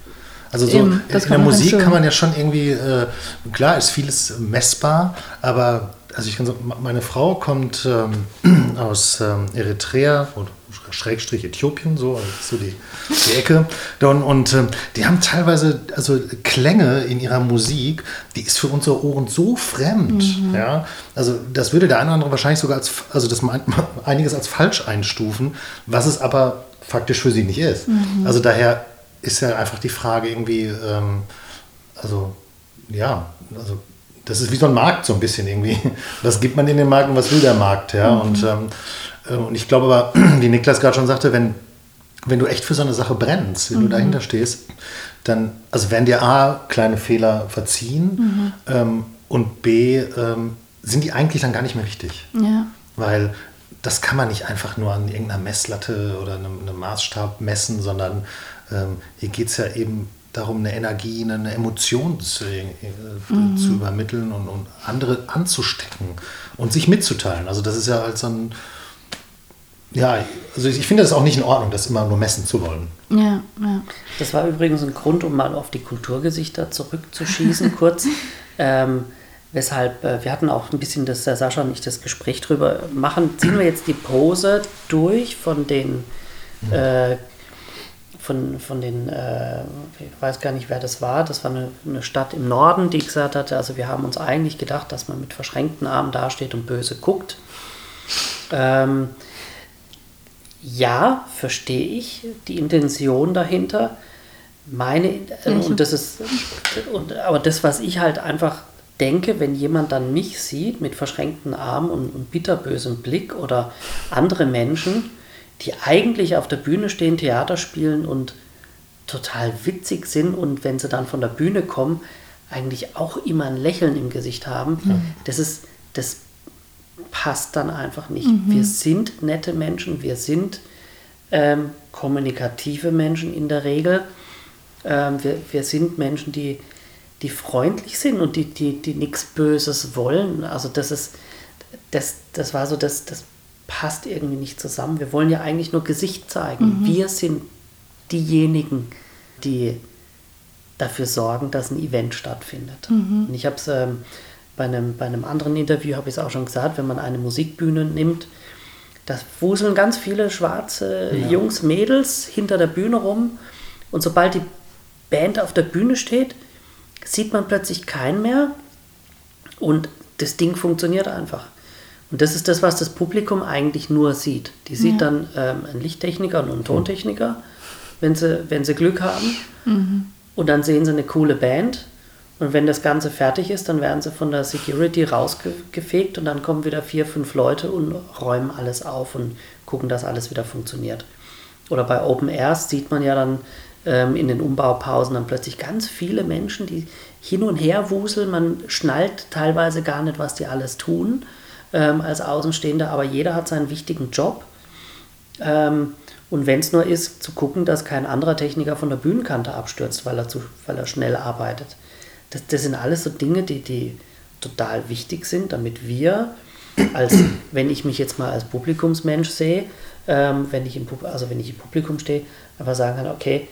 Also so eben, in der Musik kann man ja schon irgendwie, äh, klar ist vieles messbar, aber also ich kann sagen, meine Frau kommt ähm, aus ähm, Eritrea oder Schrägstrich Äthiopien, so, also so die, die Ecke. Und, und ähm, die haben teilweise also Klänge in ihrer Musik, die ist für unsere Ohren so fremd. Mhm. Ja? Also das würde der eine oder andere wahrscheinlich sogar als, also das einiges als falsch einstufen, was es aber faktisch für sie nicht ist. Mhm. Also daher ist ja einfach die Frage irgendwie, ähm, also ja, also das ist wie so ein Markt so ein bisschen irgendwie. Was gibt man in den Markt und was will der Markt, ja. Mhm. Und, ähm, äh, und ich glaube aber, wie Niklas gerade schon sagte, wenn, wenn du echt für so eine Sache brennst, wenn mhm. du dahinter stehst, dann also werden dir A, kleine Fehler verziehen mhm. ähm, und B, ähm, sind die eigentlich dann gar nicht mehr wichtig. Ja. Weil das kann man nicht einfach nur an irgendeiner Messlatte oder einem, einem Maßstab messen, sondern ähm, hier geht es ja eben darum, eine Energie, eine Emotion zu, äh, mhm. zu übermitteln und, und, andere anzustecken und sich mitzuteilen. Also das ist ja als ein, ja, also ich finde das auch nicht in Ordnung, das immer nur messen zu wollen. Ja, ja. Das war übrigens ein Grund, um mal auf die Kulturgesichter zurückzuschießen, kurz. Ähm, weshalb, äh, wir hatten auch ein bisschen, das der Sascha und ich das Gespräch drüber machen, ziehen wir jetzt die Pose durch von den äh, von, von den, äh, ich weiß gar nicht, wer das war, das war eine, eine, Stadt im Norden, die gesagt hatte, also wir haben uns eigentlich gedacht, dass man mit verschränkten Armen dasteht und böse guckt. Ähm, ja, verstehe ich die Intention dahinter. Meine, äh, und das ist, und, aber das, was ich halt einfach denke, wenn jemand dann mich sieht mit verschränkten Armen und, und bitterbösem Blick oder andere Menschen, die eigentlich auf der Bühne stehen, Theater spielen und total witzig sind und wenn sie dann von der Bühne kommen, eigentlich auch immer ein Lächeln im Gesicht haben. Mhm. Das ist, das passt dann einfach nicht. Mhm. Wir sind nette Menschen, wir sind ähm, kommunikative Menschen in der Regel. Ähm, wir, wir sind Menschen, die, die freundlich sind und die, die, die nichts Böses wollen. Also das ist, das, das war so das, das passt irgendwie nicht zusammen. Wir wollen ja eigentlich nur Gesicht zeigen. Mhm. Wir sind diejenigen, die dafür sorgen, dass ein Event stattfindet. Mhm. Und ich habe es ähm, bei, einem, bei einem anderen Interview, habe ich es auch schon gesagt, wenn man eine Musikbühne nimmt, da wuseln ganz viele schwarze ja. Jungs, Mädels hinter der Bühne rum. Und sobald die Band auf der Bühne steht, sieht man plötzlich keinen mehr. Und das Ding funktioniert einfach. Und das ist das, was das Publikum eigentlich nur sieht. Die sieht ja. dann ähm, einen Lichttechniker und einen Tontechniker, wenn sie, wenn sie Glück haben. Mhm. Und dann sehen sie eine coole Band. Und wenn das Ganze fertig ist, dann werden sie von der Security rausgefegt und dann kommen wieder vier, fünf Leute und räumen alles auf und gucken, dass alles wieder funktioniert. Oder bei Open Airs sieht man ja dann ähm, in den Umbaupausen dann plötzlich ganz viele Menschen, die hin und her wuseln. Man schnallt teilweise gar nicht, was die alles tun ähm, als Außenstehender, aber jeder hat seinen wichtigen Job. Ähm, und wenn es nur ist, zu gucken, dass kein anderer Techniker von der Bühnenkante abstürzt, weil er, zu, weil er schnell arbeitet. Das, das sind alles so Dinge, die, die total wichtig sind, damit wir, als wenn ich mich jetzt mal als Publikumsmensch sehe, ähm, wenn, ich im, also wenn ich im Publikum stehe, einfach sagen kann, okay,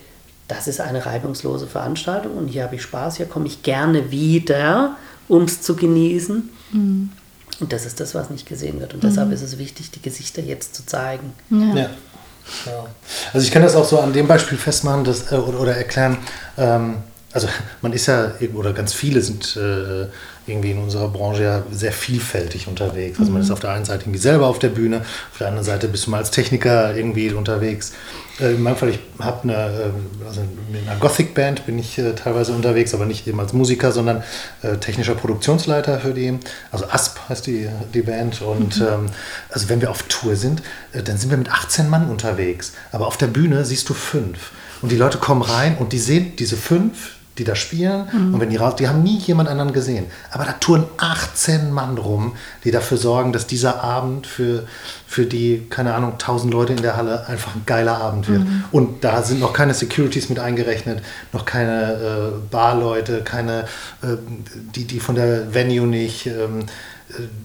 das ist eine reibungslose Veranstaltung und hier habe ich Spaß, hier komme ich gerne wieder, um es zu genießen. Mhm. Und das ist das, was nicht gesehen wird. Und mhm. deshalb ist es wichtig, die Gesichter jetzt zu zeigen. Ja. ja. Also ich kann das auch so an dem Beispiel festmachen dass, äh, oder, oder, erklären. Ähm, also man ist ja, oder ganz viele sind äh, irgendwie in unserer Branche ja sehr vielfältig unterwegs. Also man ist mhm. auf der einen Seite irgendwie selber auf der Bühne, auf der anderen Seite bist du mal als Techniker irgendwie unterwegs. Äh, in meinem Fall, ich habe eine, äh, also mit einer Gothic-Band bin ich äh, teilweise unterwegs, aber nicht eben als Musiker, sondern technischer Produktionsleiter für die, also ASP heißt die, die Band. Und mhm. ähm, also wenn wir auf Tour sind, dann sind wir mit 18 Mann unterwegs. Aber auf der Bühne siehst du fünf. Und die Leute kommen rein und die sehen diese fünf, die da spielen. Mhm. Und wenn die raus, die haben nie jemand anderen gesehen. Aber da touren 18 Mann rum, die dafür sorgen, dass dieser Abend für, für die, keine Ahnung, 1000 Leute in der Halle einfach ein geiler Abend wird. Mhm. Und da sind noch keine Securities mit eingerechnet, noch keine äh, Barleute, keine, äh, die, die von der Venue nicht. Ähm,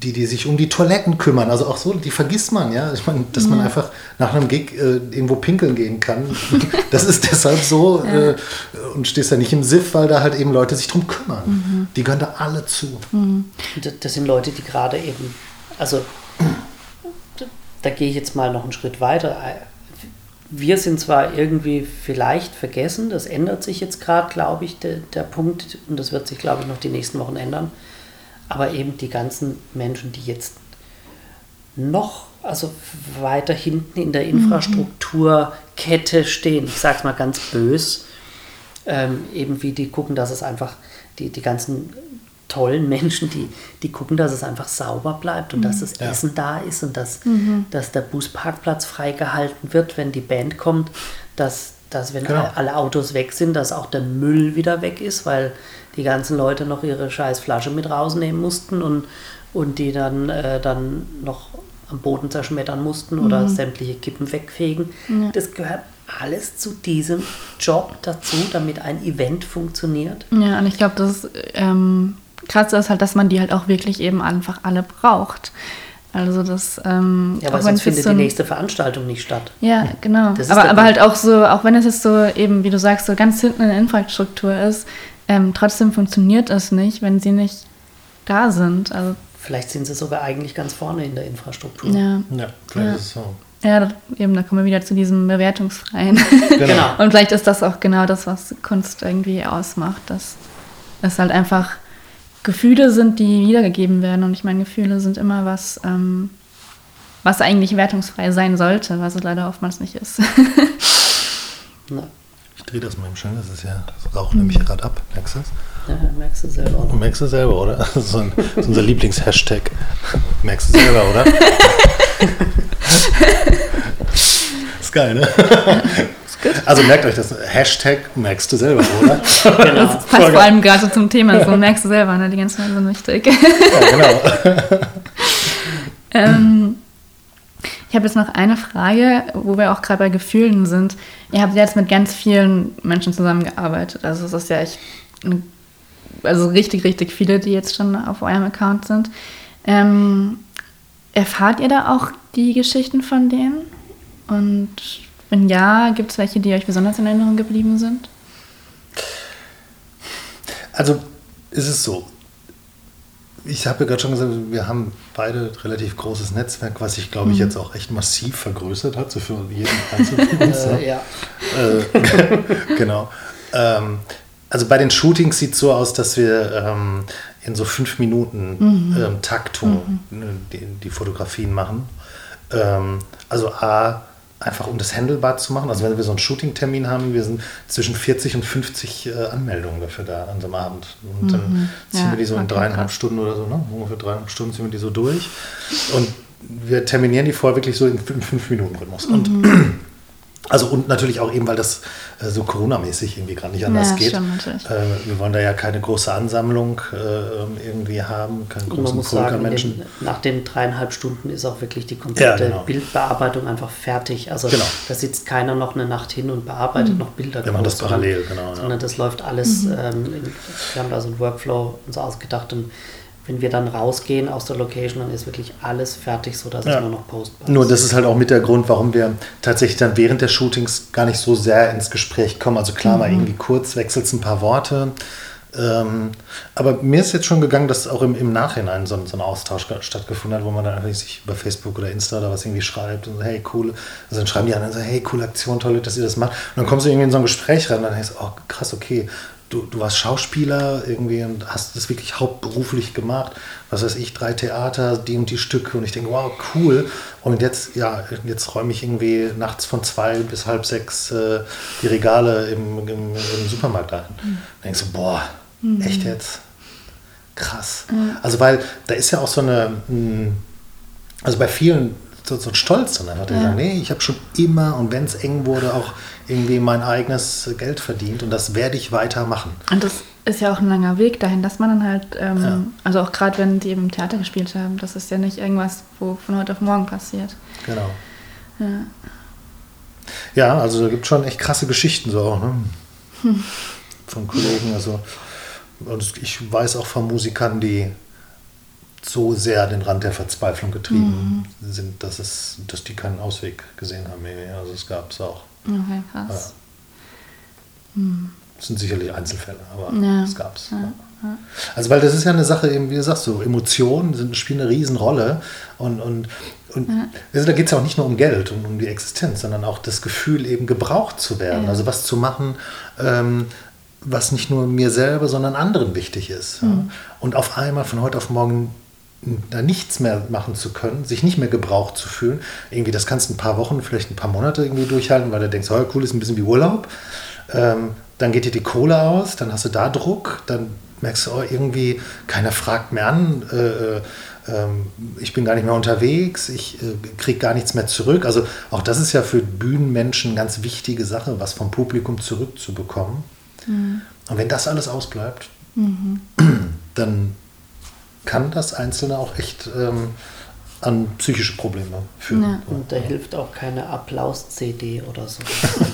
die, die sich um die Toiletten kümmern. Also auch so, die vergisst man, ja. Ich meine, dass man einfach nach einem Gig äh, irgendwo pinkeln gehen kann. das ist deshalb so ja. äh, und stehst da nicht im Siff, weil da halt eben Leute sich drum kümmern. Mhm. Die gehören da alle zu. Mhm. Das sind Leute, die gerade eben, also da gehe ich jetzt mal noch einen Schritt weiter. Wir sind zwar irgendwie vielleicht vergessen, das ändert sich jetzt gerade, glaube ich, der, der Punkt, und das wird sich, glaube ich, noch die nächsten Wochen ändern aber eben die ganzen Menschen, die jetzt noch also weiter hinten in der Infrastrukturkette stehen, ich sage es mal ganz bös, ähm, eben wie die gucken, dass es einfach, die, die ganzen tollen Menschen, die, die gucken, dass es einfach sauber bleibt und mhm. dass das ja. Essen da ist und dass, mhm. dass der Busparkplatz freigehalten wird, wenn die Band kommt, dass, dass wenn genau. alle Autos weg sind, dass auch der Müll wieder weg ist, weil die ganzen Leute noch ihre scheiß Flasche mit rausnehmen mussten und, und die dann, äh, dann noch am Boden zerschmettern mussten oder mhm. sämtliche Kippen wegfegen. Ja. Das gehört alles zu diesem Job dazu, damit ein Event funktioniert. Ja, und ich glaube, das ähm, Krasse ist halt, dass man die halt auch wirklich eben einfach alle braucht. Also das. Ähm, ja, aber sonst findet so die nächste Veranstaltung nicht statt. Ja, genau. Aber, aber halt auch so, auch wenn es jetzt so eben, wie du sagst, so ganz hinten in der Infrastruktur ist, ähm, trotzdem funktioniert es nicht, wenn sie nicht da sind. Also, vielleicht sind sie sogar eigentlich ganz vorne in der Infrastruktur. Ja, ja vielleicht ja. ist es so. Ja, eben, da kommen wir wieder zu diesem Bewertungsfreien. Genau. Und vielleicht ist das auch genau das, was Kunst irgendwie ausmacht, dass es halt einfach Gefühle sind, die wiedergegeben werden. Und ich meine, Gefühle sind immer was, ähm, was eigentlich wertungsfrei sein sollte, was es leider oftmals nicht ist. Ich drehe das mal im Schön, das ist ja, das raucht nämlich mhm. gerade ab, merkst du das? Ja, merkst du selber. Oder? Merkst du selber, oder? Das ist, ein, das ist unser Lieblingshashtag. Merkst du selber, oder? ist geil, ne? Also merkt euch das, Hashtag merkst du selber, oder? Genau. Das passt vor allem gerade zum Thema, so merkst du selber, ne? die ganze Zeit so wichtig. Ja, genau. ähm, ich habe jetzt noch eine Frage, wo wir auch gerade bei Gefühlen sind. Ihr habt jetzt mit ganz vielen Menschen zusammengearbeitet. Also es ist ja echt, also richtig, richtig viele, die jetzt schon auf eurem Account sind. Ähm, erfahrt ihr da auch die Geschichten von denen? Und wenn ja, gibt es welche, die euch besonders in Erinnerung geblieben sind? Also ist es so. Ich habe ja gerade schon gesagt, wir haben beide relativ großes Netzwerk, was sich, glaube ich, mhm. jetzt auch echt massiv vergrößert hat, so für jeden Einzelnen von uns. Ne? ja. Äh, genau. Ähm, also bei den Shootings sieht es so aus, dass wir ähm, in so fünf Minuten mhm. ähm, Taktung mhm. Ne, die, die, Fotografien machen. Ähm, also A, einfach um das handelbar zu machen. Also wenn wir so einen Shooting-Termin haben, wir sind zwischen 40 und 50 äh, Anmeldungen dafür da an so einem Abend. Und mhm. dann ziehen ja, wir die so in dreieinhalb krass. Stunden oder so, ne? ungefähr dreieinhalb Stunden ziehen wir die so durch. Und wir terminieren die vorher wirklich so im 5-Minuten-Rhythmus. Mhm. Und also und natürlich auch eben, weil das äh, so Corona-mäßig irgendwie gerade nicht anders ja, geht. Äh, wir wollen da ja keine große Ansammlung äh, irgendwie haben, keinen großen man muss sagen, Menschen. Den, nach den dreieinhalb Stunden ist auch wirklich die komplette ja, genau. Bildbearbeitung einfach fertig. Also genau. da sitzt keiner noch eine Nacht hin und bearbeitet mhm. noch Bilder. Wir machen das parallel, genau. Sondern ja. das läuft alles, mhm. ähm, in, wir haben da so einen Workflow uns ausgedacht und wenn wir dann rausgehen aus der Location, dann ist wirklich alles fertig, sodass ja. es nur noch postbar ist. Nur das ist halt auch mit der Grund, warum wir tatsächlich dann während der Shootings gar nicht so sehr ins Gespräch kommen. Also klar, mhm. mal irgendwie kurz wechselt ein paar Worte. Ähm, aber mir ist jetzt schon gegangen, dass auch im, im Nachhinein so, so, ein Austausch stattgefunden hat, wo man dann einfach sich über Facebook oder Insta oder was irgendwie schreibt und so, hey, cool. Also dann schreiben die anderen so, hey, coole Aktion, toll, dass ihr das macht. Und dann kommst du irgendwie in so ein Gespräch rein und dann denkst du, oh, krass, okay, du, du warst Schauspieler irgendwie und hast das wirklich hauptberuflich gemacht. Was weiß ich, drei Theater, die und die Stücke. Und ich denke, wow, cool. Und jetzt, ja, jetzt räume ich irgendwie nachts von zwei bis halb sechs äh, die Regale im, im, im Supermarkt ein. Mhm. Denkst du, boah, mhm. echt jetzt? Krass. Mhm. Also, weil da ist ja auch so eine, hm, also bei vielen so, so ein Stolz dann einfach, ja. sagt, nee, ich habe schon immer und wenn es eng wurde, auch irgendwie mein eigenes Geld verdient und das werde ich weitermachen. Und das ist ja auch ein langer Weg dahin, dass man dann halt, ähm, ja. also auch gerade wenn die eben im Theater gespielt haben, das ist ja nicht irgendwas, wo von heute auf morgen passiert. Genau. Ja, ja also da gibt es schon echt krasse Geschichten so auch, ne? Hm. Von Kollegen, also und ich weiß auch von Musikern, die so sehr an den Rand der Verzweiflung getrieben mhm. sind, dass, es, dass die keinen Ausweg gesehen haben. Also es gab es auch. Okay, krass. Ja. Mhm. Das sind sicherlich Einzelfälle, aber ja. es gab es. Ja. Ja. Also weil das ist ja eine Sache, eben, wie du sagst, so Emotionen sind, spielen eine Riesenrolle und, und, und also da geht es ja auch nicht nur um Geld und um die Existenz, sondern auch das Gefühl, eben gebraucht zu werden, also was zu machen, ähm, was nicht nur mir selber, sondern anderen wichtig ist. Mhm. Und auf einmal von heute auf morgen da nichts mehr machen zu können, sich nicht mehr gebraucht zu fühlen. Irgendwie, das kannst du ein paar Wochen, vielleicht ein paar Monate irgendwie durchhalten, weil du denkst, oh, cool, ist ein bisschen wie Urlaub. Ähm, dann geht dir die Kohle aus, dann hast du da Druck, dann merkst du, oh, irgendwie, keiner fragt mehr an, äh, äh, ähm, ich bin gar nicht mehr unterwegs, ich äh, kriege gar nichts mehr zurück. Also auch das ist ja für Bühnenmenschen eine ganz wichtige Sache, was vom Publikum zurückzubekommen. Mhm. Und wenn das alles ausbleibt, mhm. dann kann das Einzelne auch echt ähm, an psychische Probleme führen. Ja. Und da hilft auch keine Applaus-CD oder so.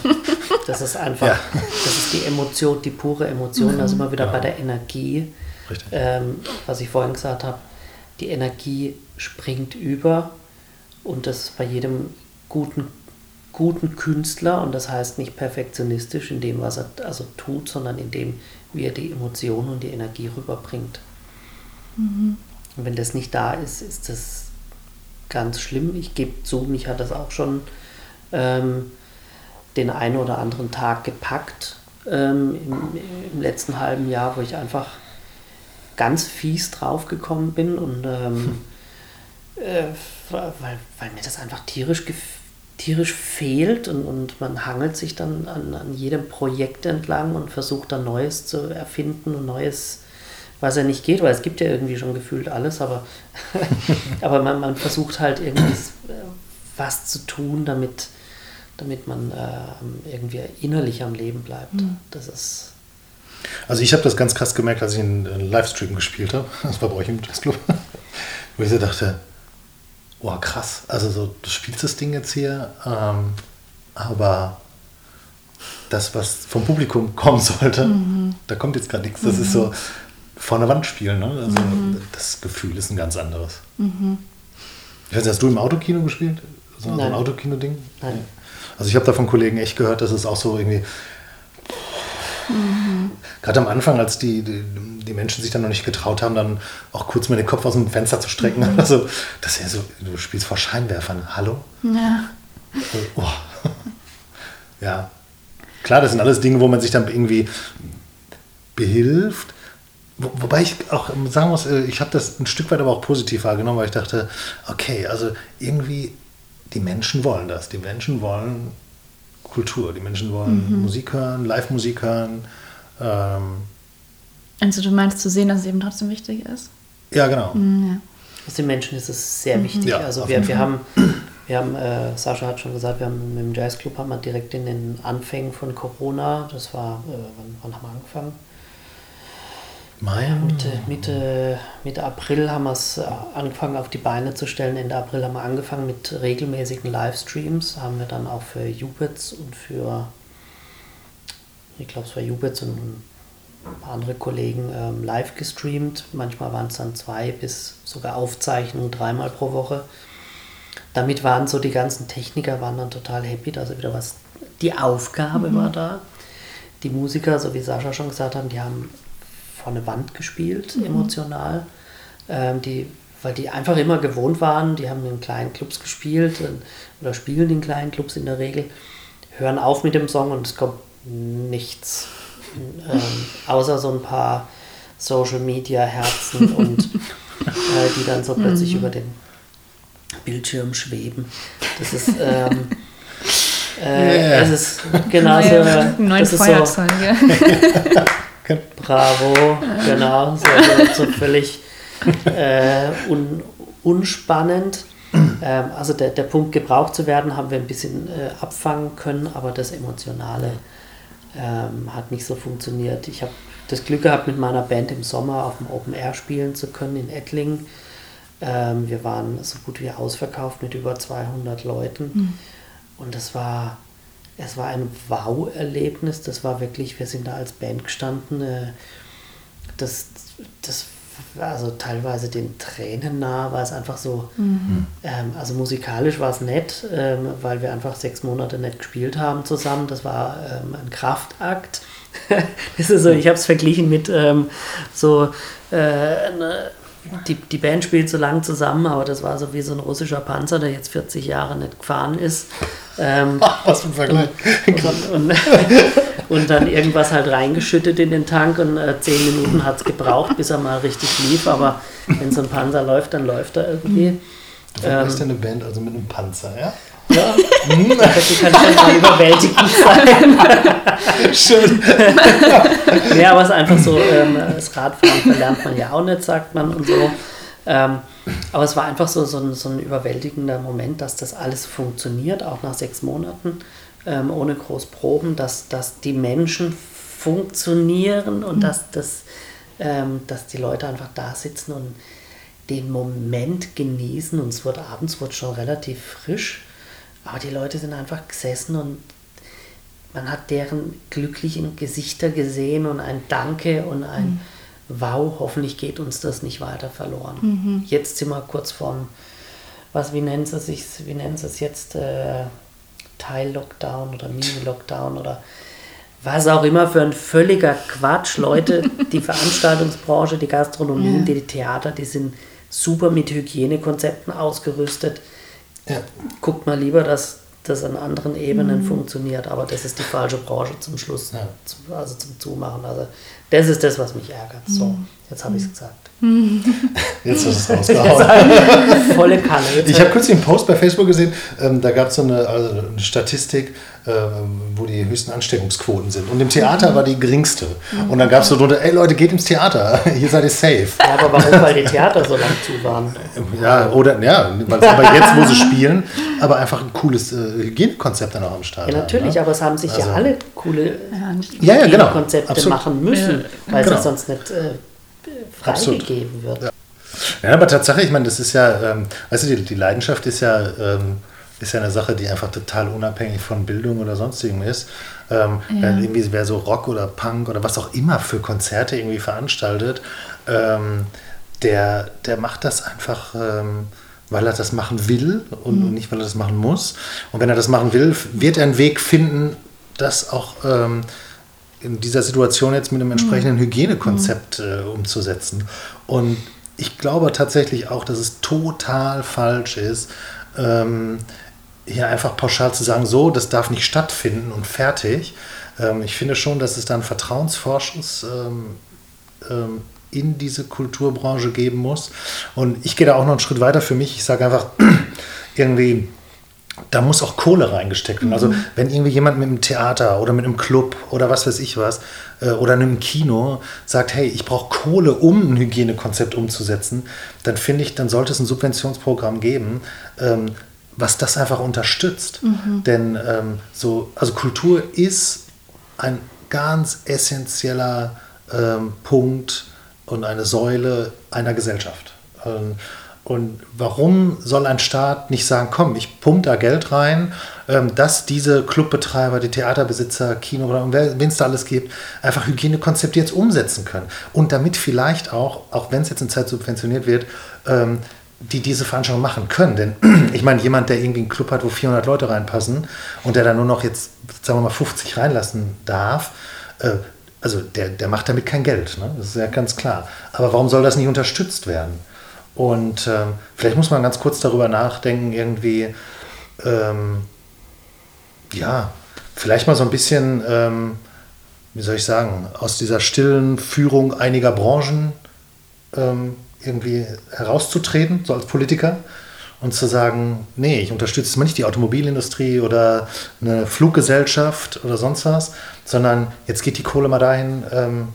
das ist einfach, ja. das ist die Emotion, die pure Emotion. Mhm. Also immer wieder ja. bei der Energie, ähm, was ich vorhin gesagt habe, die Energie springt über und das bei jedem guten, guten Künstler und das heißt nicht perfektionistisch in dem, was er also tut, sondern in dem, wie er die Emotionen und die Energie rüberbringt. Mhm. Und wenn das nicht da ist, ist das ganz schlimm. Ich gebe zu, mich hat das auch schon ähm, den einen oder anderen Tag gepackt ähm, im, im, letzten halben Jahr, wo ich einfach ganz fies draufgekommen bin und ähm, äh, weil, weil mir das einfach tierisch, tierisch fehlt und, und man hangelt sich dann an, an jedem Projekt entlang und versucht dann Neues zu erfinden und Neues was ja nicht geht, weil es gibt ja irgendwie schon gefühlt alles, aber, aber man, man versucht halt irgendwie was zu tun, damit, damit man äh, irgendwie innerlich am Leben bleibt. Mhm. Das ist. Also ich habe das ganz krass gemerkt, als ich einen Livestream gespielt habe. Das war bei euch im Jazzclub. Wo ich so dachte, oh krass, also so, du spielst das Ding jetzt hier, ähm, aber das, was vom Publikum kommen sollte, mhm. da kommt jetzt gar nichts. Das mhm. ist so, vor einer Wand spielen. Ne? Also mhm. das Gefühl ist ein ganz anderes. Mhm. Ich weiß, hast du im Autokino gespielt? So, so ein Autokino-Ding? Nein. Also ich habe da von Kollegen echt gehört, dass es auch so irgendwie. Mhm. Gerade am Anfang, als die, die, die, Menschen sich dann noch nicht getraut haben, dann auch kurz mal den Kopf aus dem Fenster zu strecken. Mhm. Also, das ist ja so, du spielst vor Scheinwerfern. Hallo? Ja. Oh. Ja. Klar, das sind alles Dinge, wo man sich dann irgendwie behilft. Wo, wobei ich auch sagen muss, äh, ich habe das ein Stück weit aber auch positiv wahrgenommen, weil ich dachte, okay, also irgendwie die Menschen wollen das. Die Menschen wollen Kultur, die Menschen wollen mhm. Musik hören, Live-Musik hören. Ähm, also du meinst zu sehen, dass es eben trotzdem wichtig ist? Ja, genau. Mhm, ja. Also den Menschen ist es sehr mhm. wichtig. Ja, also wir, wir haben, wir haben äh, Sascha hat schon gesagt, wir haben mit dem Jazzclub haben wir direkt in den Anfängen von Corona, das war, äh, wann, wann haben wir angefangen? Mai? Mitte, Mitte, Mitte April haben wir es äh, angefangen auf die Beine zu stellen. Ende April haben wir angefangen mit regelmäßigen Livestreams. Haben wir dann auch für Jubitz und für, ich glaube es war Jubitz und ein paar andere Kollegen ähm, live gestreamt. Manchmal waren es dann zwei bis sogar Aufzeichnungen dreimal pro Woche. Damit waren so die ganzen Techniker waren dann total happy, also wieder was. Die Aufgabe mhm. war da. Die Musiker, so wie Sascha schon gesagt hat, die haben vor eine Wand gespielt, mhm. emotional. Ähm, die, weil die einfach immer gewohnt waren, die haben in kleinen Clubs gespielt und, oder spielen in kleinen Clubs in der Regel, hören auf mit dem Song und es kommt nichts. Ähm, außer so ein paar Social Media Herzen und äh, die dann so plötzlich mhm. über den Bildschirm schweben. Das ist. Ähm, äh, yeah. es ist genauso. Neue, neue Feuerzeuge. So, Bravo, genau. So, so, so völlig äh, un, unspannend. Ähm, also der, der Punkt, gebraucht zu werden, haben wir ein bisschen äh, abfangen können, aber das Emotionale ähm, hat nicht so funktioniert. Ich habe das Glück gehabt, mit meiner Band im Sommer auf dem Open Air spielen zu können in Ettlingen. Ähm, wir waren so gut wie ausverkauft mit über 200 Leuten. Mhm. Und das war es war ein Wow-Erlebnis. Das war wirklich, wir sind da als Band gestanden. Äh, das, das also teilweise den Tränen nah, war es einfach so, mhm. ähm, also musikalisch war es nett, ähm, weil wir einfach sechs Monate nicht gespielt haben zusammen. Das war ähm, ein Kraftakt. das ist so, ich habe es verglichen mit so äh, eine, die, die Band spielt so lang zusammen, aber das war so wie so ein russischer Panzer, der jetzt 40 Jahre nicht gefahren ist. Ähm, Was für ein Vergleich. Und, und, und, dann irgendwas halt reingeschüttet in den Tank und äh, zehn Minuten hat es gebraucht, bis er mal richtig lief. Aber wenn so ein Panzer läuft, dann läuft er irgendwie. Du ähm, eine Band also mit einem Panzer, ja? Ja, das kann schon überwältigend sein. Schön. ja, aber es ist einfach so, ähm, das Radfahren verlernt man ja auch nicht, sagt man und so. Ähm, aber es war einfach so, so, ein, so ein überwältigender Moment, dass das alles funktioniert, auch nach sechs Monaten, ähm, ohne groß Proben, dass, dass die Menschen funktionieren und mhm. dass, dass, dass die Leute einfach da sitzen und den Moment genießen. Und es wird abends wird schon relativ frisch, aber die Leute sind einfach gesessen und man hat deren glücklichen Gesichter gesehen und ein Danke und ein. Mhm wow, hoffentlich geht uns das nicht weiter verloren. Mhm. Jetzt sind wir kurz vorm, was, wie nennt es sich, wie nennt es jetzt, äh, Teil-Lockdown oder Mini-Lockdown oder was auch immer für ein völliger Quatsch. Leute, die Veranstaltungsbranche, die Gastronomie, ja. die Theater, die sind super mit Hygienekonzepten ausgerüstet. Ja. Guckt mal lieber, dass das an anderen Ebenen mhm. funktioniert, aber das ist die falsche Branche zum Schluss, ja. also zum Zumachen. Also das ist das, was mich ärgert. So, mhm. jetzt habe ich es gesagt. Jetzt ist es rausgehauen. Volle Kanne. Ich habe kürzlich einen Post bei Facebook gesehen, ähm, da gab es so eine, also eine Statistik, äh, wo die höchsten Ansteckungsquoten sind. Und im Theater war die geringste. Und dann gab es so drunter, ey Leute, geht ins Theater, hier seid ihr safe. Ja, aber warum? Weil die Theater so lang zu waren. Ja, oder, ja, aber jetzt, wo sie spielen, aber einfach ein cooles äh, Hygienekonzept dann auch am Start. Ja, natürlich, haben, ne? aber es haben sich also, ja alle coole ja, ja, genau. Machen müssen, weil genau. sie sonst nicht... Äh, freigegeben wird. Ja. ja. aber Tatsache, ich meine, das ist ja, ähm, weißt du, die, die Leidenschaft ist ja, ähm, ist ja eine Sache, die einfach total unabhängig von Bildung oder sonstigem ist. Ähm, ja. irgendwie wer so Rock oder Punk oder was auch immer für Konzerte irgendwie veranstaltet, ähm, der, der macht das einfach ähm, weil er das machen will und mhm. nicht, weil er das machen muss. Und wenn er das machen will, wird er einen Weg finden, das auch ähm, in dieser Situation jetzt mit einem entsprechenden mhm. Hygienekonzept äh, umzusetzen. Und ich glaube tatsächlich auch, dass es total falsch ist, ähm, hier einfach pauschal zu sagen, so, das darf nicht stattfinden und fertig. Ähm, ich finde schon, dass es da einen Vertrauensvorschuss ähm, ähm in diese Kulturbranche geben muss. Und ich gehe da auch noch einen Schritt weiter für mich. Ich sage einfach irgendwie, da muss auch Kohle reingesteckt werden. Also mhm. Also wenn irgendwie jemand mit einem Theater oder mit einem Club oder was weiß ich was äh, oder einem Kino sagt, hey, ich brauche Kohle, um ein Hygienekonzept umzusetzen, dann finde ich, dann sollte es ein Subventionsprogramm geben, ähm, was das einfach unterstützt. Mhm. Denn ähm, so, also Kultur ist ein ganz essentieller ähm, Punkt und eine Säule einer Gesellschaft. Und warum soll ein Staat nicht sagen, komm, ich pumpe da Geld rein, ähm, dass diese Clubbetreiber, die Theaterbesitzer, Kino oder wen es da alles gibt, einfach Hygienekonzepte jetzt umsetzen können. Und damit vielleicht auch, auch wenn es jetzt in Zeit subventioniert wird, ähm, die diese Veranstaltung machen können. Denn ich meine, jemand, der irgendwie einen Club hat, wo 400 Leute reinpassen und der da nur noch jetzt, sagen wir mal, 50 reinlassen darf, äh, also der, der macht damit kein Geld. Ne? Das ist ja ganz klar. Aber warum soll das nicht unterstützt werden? Und ähm, vielleicht muss man ganz kurz darüber nachdenken, irgendwie, ähm, ja, vielleicht mal so ein bisschen, ähm, wie soll ich sagen, aus dieser stillen Führung einiger Branchen ähm, irgendwie herauszutreten, so als Politiker, und zu sagen, nee, ich unterstütze mal nicht die Automobilindustrie oder eine Fluggesellschaft oder sonst was, sondern jetzt geht die Kohle mal dahin ähm,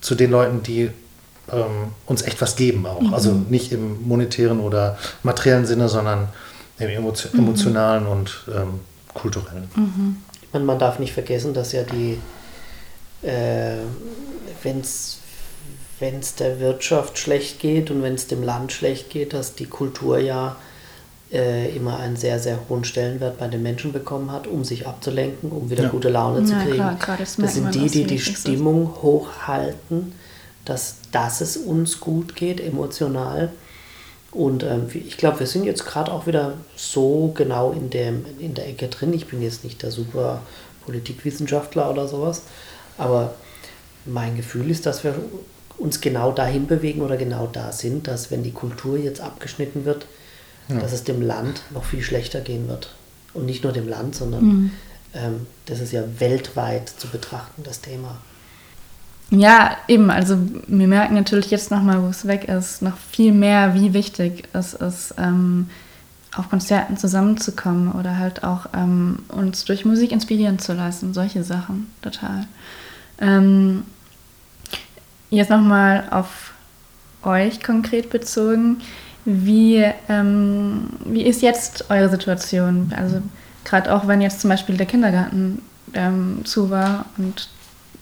zu den Leuten, die ähm, uns echt was geben auch. Mhm. Also nicht im monetären oder materiellen Sinne, sondern im mhm. emotionalen und ähm, kulturellen. Mhm. Ich meine, man darf nicht vergessen, dass ja die, äh, wenn es der Wirtschaft schlecht geht und wenn es dem Land schlecht geht, dass die Kultur ja äh, immer einen sehr, sehr hohen Stellenwert bei den Menschen bekommen hat, um sich abzulenken, um wieder ja. gute Laune zu kriegen. Ja, klar, das, das sind die, die die Stimmung hochhalten dass, dass es uns gut geht, emotional. Und ähm, ich glaube, wir sind jetzt gerade auch wieder so genau in, dem, in der Ecke drin. Ich bin jetzt nicht der super Politikwissenschaftler oder sowas, aber mein Gefühl ist, dass wir uns genau dahin bewegen oder genau da sind, dass wenn die Kultur jetzt abgeschnitten wird, ja. dass es dem Land noch viel schlechter gehen wird. Und nicht nur dem Land, sondern mhm. ähm, das ist ja weltweit zu betrachten, das Thema. Ja, eben. Also wir merken natürlich jetzt nochmal, wo es weg ist, noch viel mehr, wie wichtig es ist, ähm, auf Konzerten zusammenzukommen oder halt auch ähm, uns durch Musik inspirieren zu lassen. Solche Sachen, total. Ähm, jetzt nochmal auf euch konkret bezogen. Wie, ähm, wie ist jetzt eure Situation? Also gerade auch wenn jetzt zum Beispiel der Kindergarten ähm, zu war und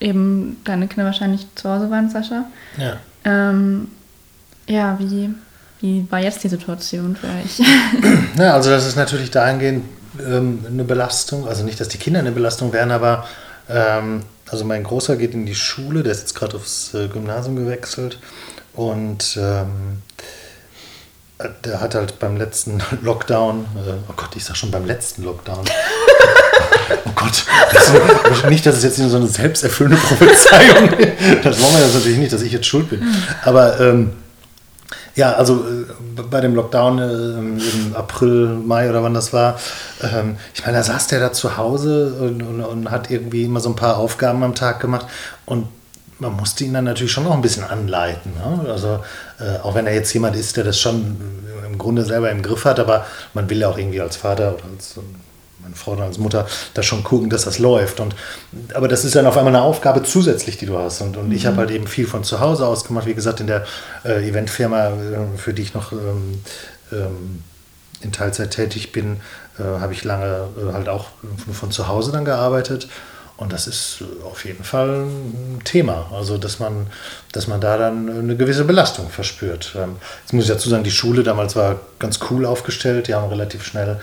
eben deine Kinder wahrscheinlich zu Hause waren, Sascha. Ja. Ähm, ja, wie, wie war jetzt die Situation für euch? Ja, also das ist natürlich dahingehend ähm, eine Belastung. Also nicht, dass die Kinder eine Belastung wären, aber ähm, also mein Großer geht in die Schule, der ist jetzt gerade aufs äh, Gymnasium gewechselt und ähm, der hat halt beim letzten Lockdown, äh, oh Gott, ich sag schon beim letzten Lockdown. oh Gott, das nicht, dass es jetzt so eine selbsterfüllende Prophezeiung ist. Das wollen wir natürlich nicht, dass ich jetzt schuld bin. Aber ähm, ja, also äh, bei dem Lockdown äh, im April, Mai oder wann das war, ähm, ich meine, da saß der da zu Hause und, und, und, hat irgendwie immer so ein paar Aufgaben am Tag gemacht und man musste ihn dann natürlich schon noch ein bisschen anleiten. Ne? Also äh, auch wenn er jetzt jemand ist, der das schon im Grunde selber im Griff hat, aber man will ja auch irgendwie als Vater oder als meine Frau oder als Mutter da schon gucken, dass das läuft. Und, aber das ist dann auf einmal eine Aufgabe zusätzlich, die du hast. Und, und mhm. ich habe halt eben viel von zu Hause aus gemacht. Wie gesagt, in der äh, Eventfirma, äh, für die ich noch ähm, ähm, in Teilzeit tätig bin, äh, habe ich lange äh, halt auch von zu Hause dann gearbeitet. Und das ist auf jeden Fall ein Thema. Also, dass man, dass man da dann eine gewisse Belastung verspürt. Ähm, jetzt muss ich dazu sagen, die Schule damals war ganz cool aufgestellt. Die haben relativ schnell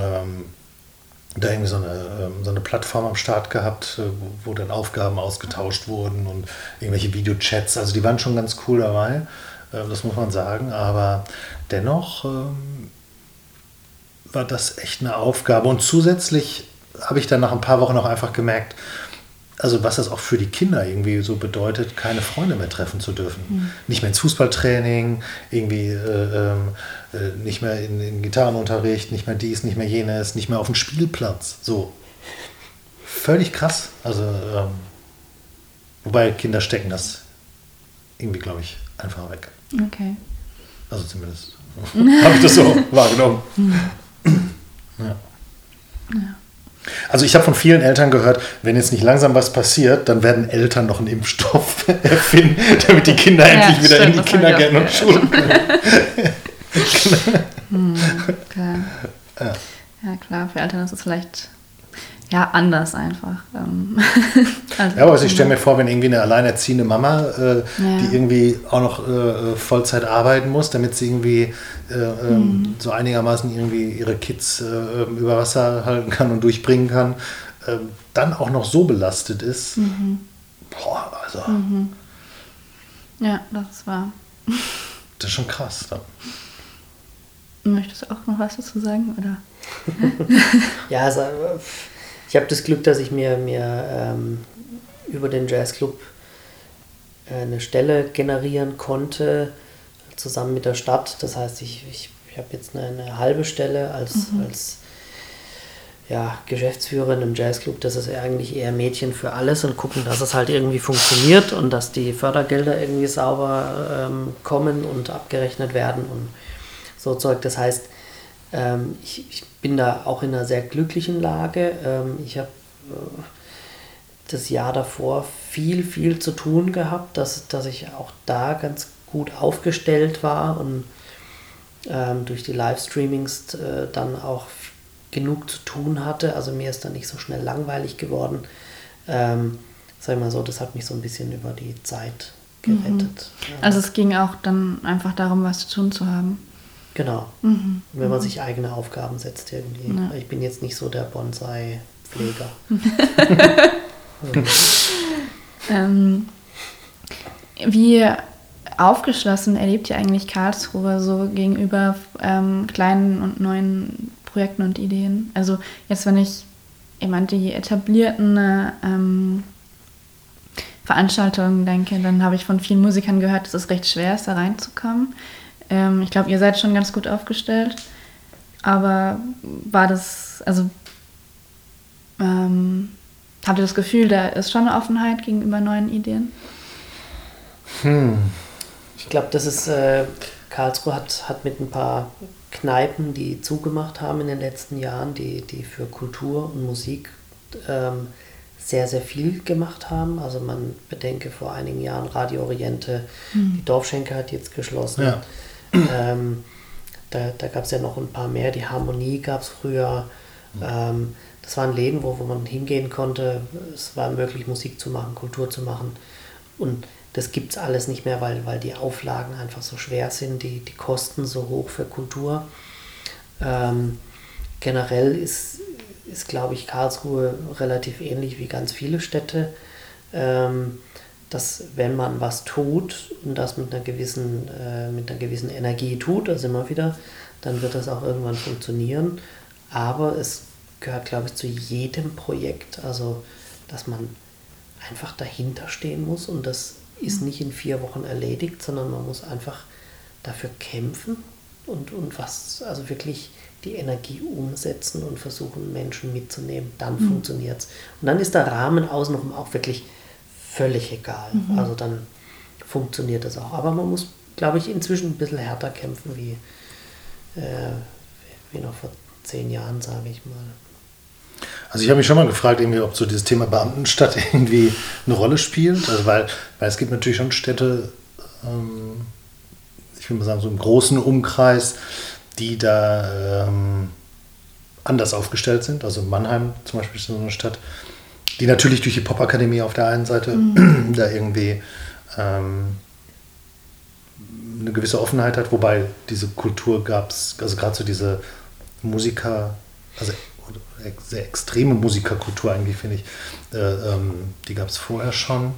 ähm, da irgendwie so eine, ähm, so eine Plattform am Start gehabt, äh, wo, dann Aufgaben ausgetauscht wurden und irgendwelche Videochats. Also, die waren schon ganz cool dabei. Äh, das muss man sagen. Aber dennoch ähm, war das echt eine Aufgabe. Und zusätzlich habe ich dann nach ein paar Wochen auch einfach gemerkt, also was das auch für die Kinder irgendwie so bedeutet, keine Freunde mehr treffen zu dürfen. Mhm. Nicht mehr ins Fußballtraining, irgendwie äh, ähm, äh, nicht mehr in, in, Gitarrenunterricht, nicht mehr dies, nicht mehr jenes, nicht mehr auf dem Spielplatz. So. Völlig krass. Also, ähm, wobei Kinder stecken das irgendwie, glaube ich, einfach weg. Okay. Also zumindest habe ich das so wahrgenommen. Mhm. ja. ja. Also ich habe von vielen Eltern gehört, wenn jetzt nicht langsam was passiert, dann werden Eltern noch einen Impfstoff erfinden, damit die Kinder ja, endlich wieder stimmt, in die Kindergärten und Schulen können. hm, okay. ja. ja. klar, für Eltern ist es vielleicht ja, anders einfach. Ähm, also ja, aber also ich stelle mir vor, wenn irgendwie eine alleinerziehende Mama, äh, ja. die irgendwie auch noch äh, Vollzeit arbeiten muss, damit sie irgendwie äh, ähm, mhm. so einigermaßen irgendwie ihre Kids äh, über Wasser halten kann und durchbringen kann, ähm, dann auch noch so belastet ist. Mhm. Boah, also. Mhm. Ja, das ist wahr. Das ist schon krass. Ja. Möchtest du auch noch was dazu sagen? Oder? ja, also ich habe das Glück, dass ich mir, mir ähm, über den Jazzclub äh, eine Stelle generieren konnte, zusammen mit der Stadt. Das heißt, ich, ich, ich habe jetzt eine, eine, halbe Stelle als, mhm. als ja, Geschäftsführer in einem Jazzclub. Das ist eigentlich eher Mädchen für alles und gucken, dass es halt irgendwie funktioniert und dass die Fördergelder irgendwie sauber ähm, kommen und abgerechnet werden und so Zeug. Das heißt, ähm, ich, ich, bin da auch in einer sehr glücklichen Lage. Ähm, ich habe äh, das Jahr davor viel, viel zu tun gehabt, dass, dass ich auch da ganz gut aufgestellt war und ähm, durch die Livestreamings äh, dann auch genug zu tun hatte. Also mir ist dann nicht so schnell langweilig geworden. Ähm, sag ich mal so, das hat mich so ein bisschen über die Zeit gerettet. Mhm. Also es ging auch dann einfach darum, was zu tun zu haben. Genau. Mhm. Wenn man mhm. sich eigene Aufgaben setzt irgendwie. Ja. Ich bin jetzt nicht so der Bonsai-Pfleger. ähm, wie aufgeschlossen erlebt ihr eigentlich Karlsruhe so gegenüber ähm, kleinen und neuen Projekten und Ideen? Also jetzt, wenn ich jemand die etablierten ähm, Veranstaltungen denke, dann habe ich von vielen Musikern gehört, dass es recht schwer ist, da reinzukommen. Ähm, ich glaube, ihr seid schon ganz gut aufgestellt. Aber war das, also ähm, habt ihr das Gefühl, da ist schon eine Offenheit gegenüber neuen Ideen? Hm. Ich glaube, das ist, äh, Karlsruhe hat, hat mit ein paar Kneipen, die zugemacht haben in den letzten Jahren, die, die für Kultur und Musik ähm, sehr, sehr viel gemacht haben. Also man bedenke vor einigen Jahren Radio Oriente, mhm. die Dorfschenke hat jetzt geschlossen. Ja. Ähm, da da gab es ja noch ein paar mehr. Die Harmonie gab es früher. Ähm, das waren Läden, wo, wo man hingehen konnte. Es war möglich, Musik zu machen, Kultur zu machen. Und das gibt es alles nicht mehr, weil, weil die Auflagen einfach so schwer sind, die, die Kosten so hoch für Kultur. Ähm, generell ist, ist, glaube ich, Karlsruhe relativ ähnlich wie ganz viele Städte, ähm, dass wenn man was tut und das mit einer gewissen, äh, mit einer gewissen Energie tut, also immer wieder, dann wird das auch irgendwann funktionieren. Aber es gehört, glaube ich, zu jedem Projekt, also dass man einfach dahinter stehen muss und das ist nicht in vier Wochen erledigt, sondern man muss einfach dafür kämpfen und, und was, also wirklich die Energie umsetzen und versuchen, Menschen mitzunehmen, dann mhm. funktioniert es. Und dann ist der Rahmen außenrum auch wirklich völlig egal. Mhm. Also dann funktioniert es auch. Aber man muss, glaube ich, inzwischen ein bisschen härter kämpfen wie, äh, wie noch vor zehn Jahren, sage ich mal. Also ich habe mich schon mal gefragt, irgendwie, ob so dieses Thema Beamtenstadt irgendwie eine Rolle spielt. Also weil, weil es gibt natürlich schon Städte, ähm, ich will mal sagen, so im großen Umkreis, die da ähm, anders aufgestellt sind. Also Mannheim zum Beispiel ist so eine Stadt, die natürlich durch die Popakademie auf der einen Seite mhm. da irgendwie ähm, eine gewisse Offenheit hat, wobei diese Kultur gab es, also gerade so diese Musiker, also sehr extreme Musikerkultur eigentlich, finde ich, äh, ähm, die gab es vorher schon.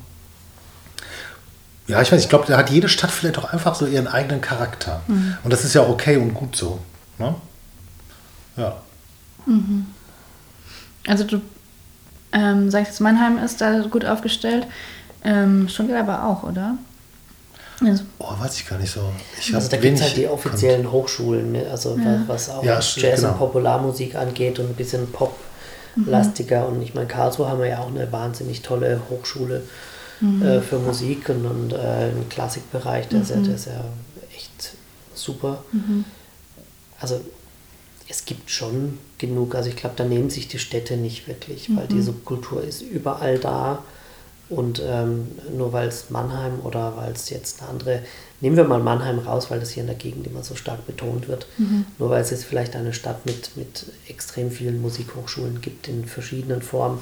Ja, ich weiß, ich glaube, da hat jede Stadt vielleicht auch einfach so ihren eigenen Charakter. Mhm. Und das ist ja okay und gut so. Ne? Ja. Mhm. Also du ähm, sagst jetzt, Mannheim ist da gut aufgestellt. Ähm, Stuttgart aber auch, oder? Also. Oh, weiß ich gar nicht so. Ich also da gibt es halt die offiziellen kommt. Hochschulen, also ja. was auch ja, Jazz genau. und Popularmusik angeht und ein bisschen Pop-lastiger. Mhm. Und ich meine, Karlsruhe haben wir ja auch eine wahnsinnig tolle Hochschule mhm. äh, für Musik und, und äh, einen Klassikbereich, der, mhm. ist ja, der ist ja echt super. Mhm. Also es gibt schon genug, also ich glaube, da nehmen sich die Städte nicht wirklich, weil die mhm. Subkultur ist überall da und ähm, nur weil es Mannheim oder weil es jetzt eine andere, nehmen wir mal Mannheim raus, weil das hier in der Gegend immer so stark betont wird, mhm. nur weil es jetzt vielleicht eine Stadt mit, mit extrem vielen Musikhochschulen gibt in verschiedenen Formen,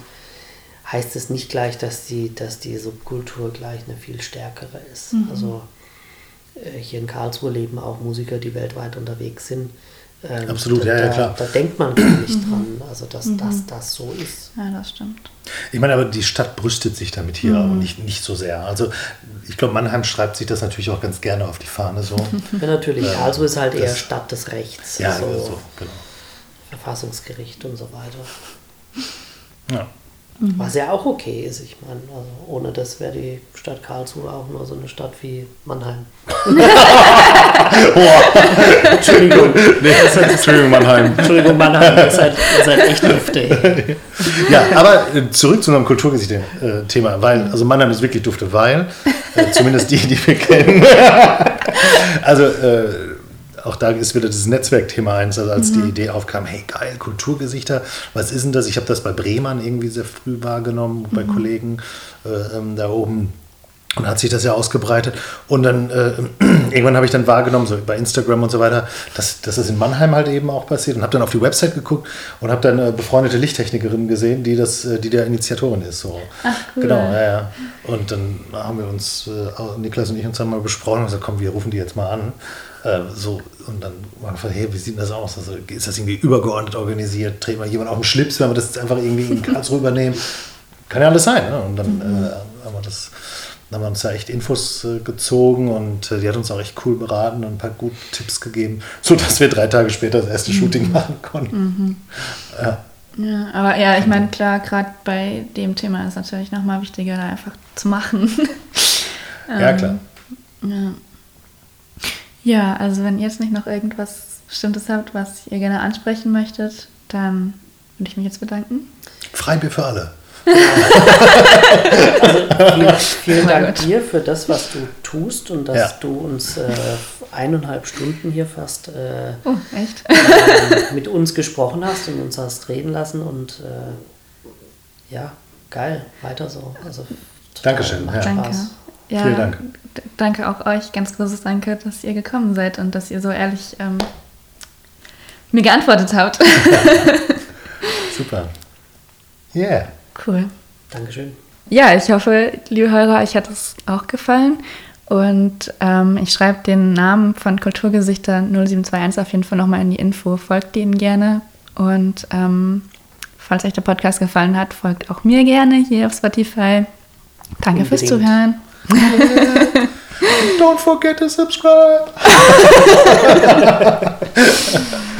heißt es nicht gleich, dass die, dass die Subkultur gleich eine viel stärkere ist. Mhm. Also äh, hier in Karlsruhe leben auch Musiker, die weltweit unterwegs sind. Ähm, Absolut, da, ja, ja, klar. Da, denkt man gar nicht mhm. dran, also dass, mhm. dass das so ist. Ja, das stimmt. Ich meine, aber die Stadt brüstet sich damit hier mhm. nicht, nicht so sehr. Also ich glaube, Mannheim schreibt sich das natürlich auch ganz gerne auf die Fahne so. Ja, natürlich. Äh, also ist halt eher Stadt des Rechts. Ja, also so, genau. Verfassungsgericht und so weiter. Ja. Mhm. Was ja auch okay ist, ich meine, also ohne das wäre die Stadt Karlsruhe auch nur so eine Stadt wie Mannheim. Entschuldigung. Nee, Entschuldigung, Mannheim. Entschuldigung, Mannheim, ihr seid, ihr seid echt dufte. ja, aber äh, zurück zu unserem Kulturgeschichte-Thema, weil, also Mannheim ist wirklich dufte, weil, äh, zumindest die, die wir kennen. also, äh, auch da ist wieder das Netzwerkthema eins, also als mhm. die Idee aufkam, hey geil, Kulturgesichter, was ist denn das? Ich habe das bei Bremen irgendwie sehr früh wahrgenommen, mhm. bei Kollegen äh, ähm, da oben. Und hat sich das ja ausgebreitet. Und dann äh, irgendwann habe ich dann wahrgenommen, so bei Instagram und so weiter, dass, dass das in Mannheim halt eben auch passiert. Und habe dann auf die Website geguckt und habe dann eine befreundete Lichttechnikerin gesehen, die das, äh, die der Initiatorin ist. So. Ach, cool. Genau, ja, ja. Und dann haben wir uns, äh, Niklas und ich uns dann mal besprochen und gesagt, komm, wir rufen die jetzt mal an. Äh, so, und dann war einfach, hey, wie sieht das aus? Also, ist das irgendwie übergeordnet organisiert? Dreht mal jemand auf den Schlips, wenn wir das jetzt einfach irgendwie in Karlsruhe übernehmen? Kann ja alles sein. Ne? Und dann mhm. äh, haben wir das Dann haben wir uns da echt Infos äh, gezogen und äh, die hat uns auch echt cool beraten und ein paar gute Tipps gegeben, sodass wir drei Tage später das erste mhm. Shooting machen konnten. Mhm. Ja. Ja, aber ja, ich meine, klar, gerade bei dem Thema ist es natürlich nochmal wichtiger, da einfach zu machen. ja, klar. Ähm, ja. Ja, also wenn ihr jetzt nicht noch irgendwas Bestimmtes habt, was ihr gerne ansprechen möchtet, dann würde ich mich jetzt bedanken. Freibier für alle. also vielen, vielen Dank dir für das, was du tust und dass ja. du uns äh, eineinhalb Stunden hier fast äh, oh, äh, mit uns gesprochen hast und uns hast reden lassen und äh, ja, geil, weiter so. Also, Dankeschön. Ja. Danke. Ja, Vielen Dank. Danke auch euch, ganz großes Danke, dass ihr gekommen seid und dass ihr so ehrlich ähm, mir geantwortet habt. Super. Yeah. Cool. Dankeschön. Ja, ich hoffe, liebe Hörer, euch hat es auch gefallen. Und ähm, ich schreibe den Namen von Kulturgesichter 0721 auf jeden Fall nochmal in die Info. Folgt denen gerne. Und ähm, falls euch der Podcast gefallen hat, folgt auch mir gerne hier auf Spotify. Danke Unbedingt. fürs Zuhören. Don't forget to subscribe.